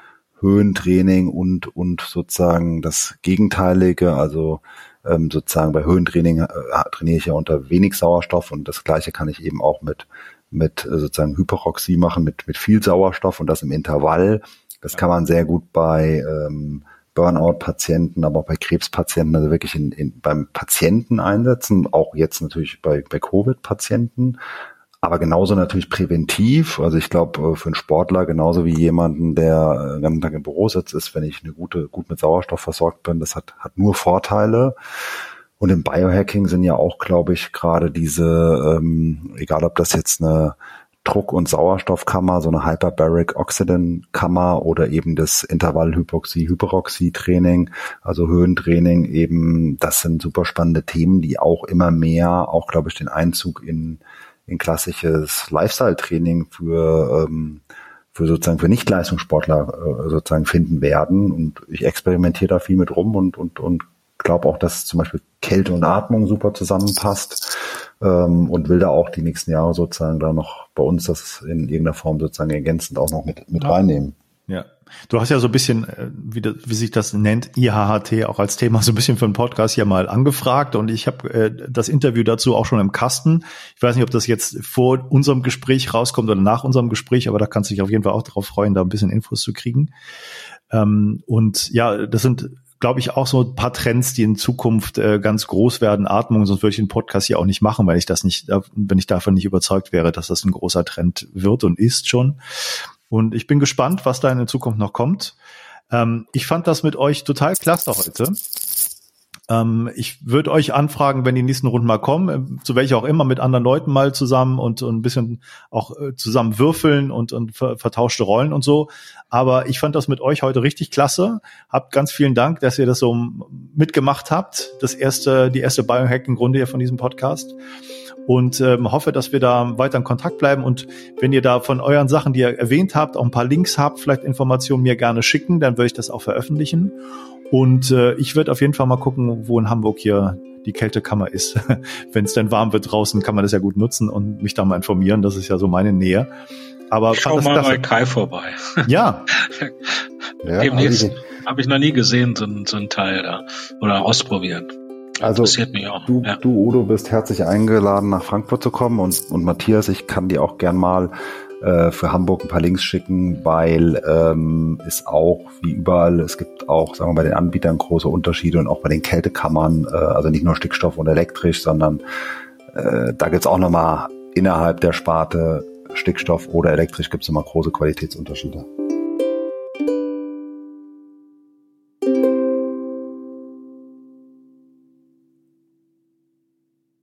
Höhentraining und und sozusagen das Gegenteilige, also ähm, sozusagen bei Höhentraining äh, trainiere ich ja unter wenig Sauerstoff und das gleiche kann ich eben auch mit mit äh, sozusagen Hyperoxie machen, mit, mit viel Sauerstoff und das im Intervall. Das kann man sehr gut bei ähm, Burnout-Patienten, aber auch bei Krebspatienten, also wirklich in, in, beim Patienten einsetzen, auch jetzt natürlich bei, bei Covid-Patienten, aber genauso natürlich präventiv. Also ich glaube, äh, für einen Sportler genauso wie jemanden, der den ganzen Tag im Büro sitzt, ist, wenn ich eine gute, gut mit Sauerstoff versorgt bin, das hat, hat nur Vorteile. Und im Biohacking sind ja auch, glaube ich, gerade diese, ähm, egal ob das jetzt eine Druck- und Sauerstoffkammer, so eine Hyperbaric Oxygen Kammer oder eben das Intervall-Hypoxie-Hyperoxie-Training, also Höhentraining eben, das sind super spannende Themen, die auch immer mehr, auch glaube ich, den Einzug in, in klassisches Lifestyle-Training für, ähm, für sozusagen für Nicht-Leistungssportler äh, sozusagen finden werden. Und ich experimentiere da viel mit rum und, und, und glaube auch, dass zum Beispiel Kälte und Atmung super zusammenpasst ähm, und will da auch die nächsten Jahre sozusagen da noch bei uns das in irgendeiner Form sozusagen ergänzend auch noch mit, mit ja. reinnehmen. Ja. Du hast ja so ein bisschen, äh, wie, das, wie sich das nennt, IHHT auch als Thema so ein bisschen für den Podcast hier mal angefragt und ich habe äh, das Interview dazu auch schon im Kasten. Ich weiß nicht, ob das jetzt vor unserem Gespräch rauskommt oder nach unserem Gespräch, aber da kannst du dich auf jeden Fall auch darauf freuen, da ein bisschen Infos zu kriegen. Ähm, und ja, das sind glaube ich, auch so ein paar Trends, die in Zukunft äh, ganz groß werden. Atmung, sonst würde ich den Podcast hier auch nicht machen, weil ich das nicht, wenn ich davon nicht überzeugt wäre, dass das ein großer Trend wird und ist schon. Und ich bin gespannt, was da in der Zukunft noch kommt. Ähm, ich fand das mit euch total klasse heute. Ähm, ich würde euch anfragen, wenn die nächsten Runden mal kommen, äh, zu welcher auch immer, mit anderen Leuten mal zusammen und, und ein bisschen auch äh, zusammen würfeln und, und vertauschte Rollen und so. Aber ich fand das mit euch heute richtig klasse. Habt ganz vielen Dank, dass ihr das so mitgemacht habt. Das erste, die erste Biohacking-Runde hier von diesem Podcast und ähm, hoffe, dass wir da weiter in Kontakt bleiben. Und wenn ihr da von euren Sachen, die ihr erwähnt habt, auch ein paar Links habt, vielleicht Informationen mir gerne schicken, dann würde ich das auch veröffentlichen. Und äh, ich werde auf jeden Fall mal gucken, wo in Hamburg hier die Kältekammer ist. Wenn es denn warm wird draußen, kann man das ja gut nutzen und mich da mal informieren. Das ist ja so meine Nähe. Aber schau mal klasse. bei Kai vorbei. Ja. ja Demnächst habe ich noch nie gesehen, so, so ein Teil da oder ausprobiert. Also Du, ja. du, Udo, bist herzlich eingeladen, nach Frankfurt zu kommen und, und Matthias, ich kann dir auch gern mal äh, für Hamburg ein paar Links schicken, weil ähm, es auch wie überall, es gibt auch, sagen wir bei den Anbietern große Unterschiede und auch bei den Kältekammern, äh, also nicht nur Stickstoff und elektrisch, sondern äh, da gibt's auch nochmal innerhalb der Sparte Stickstoff oder elektrisch gibt's immer große Qualitätsunterschiede.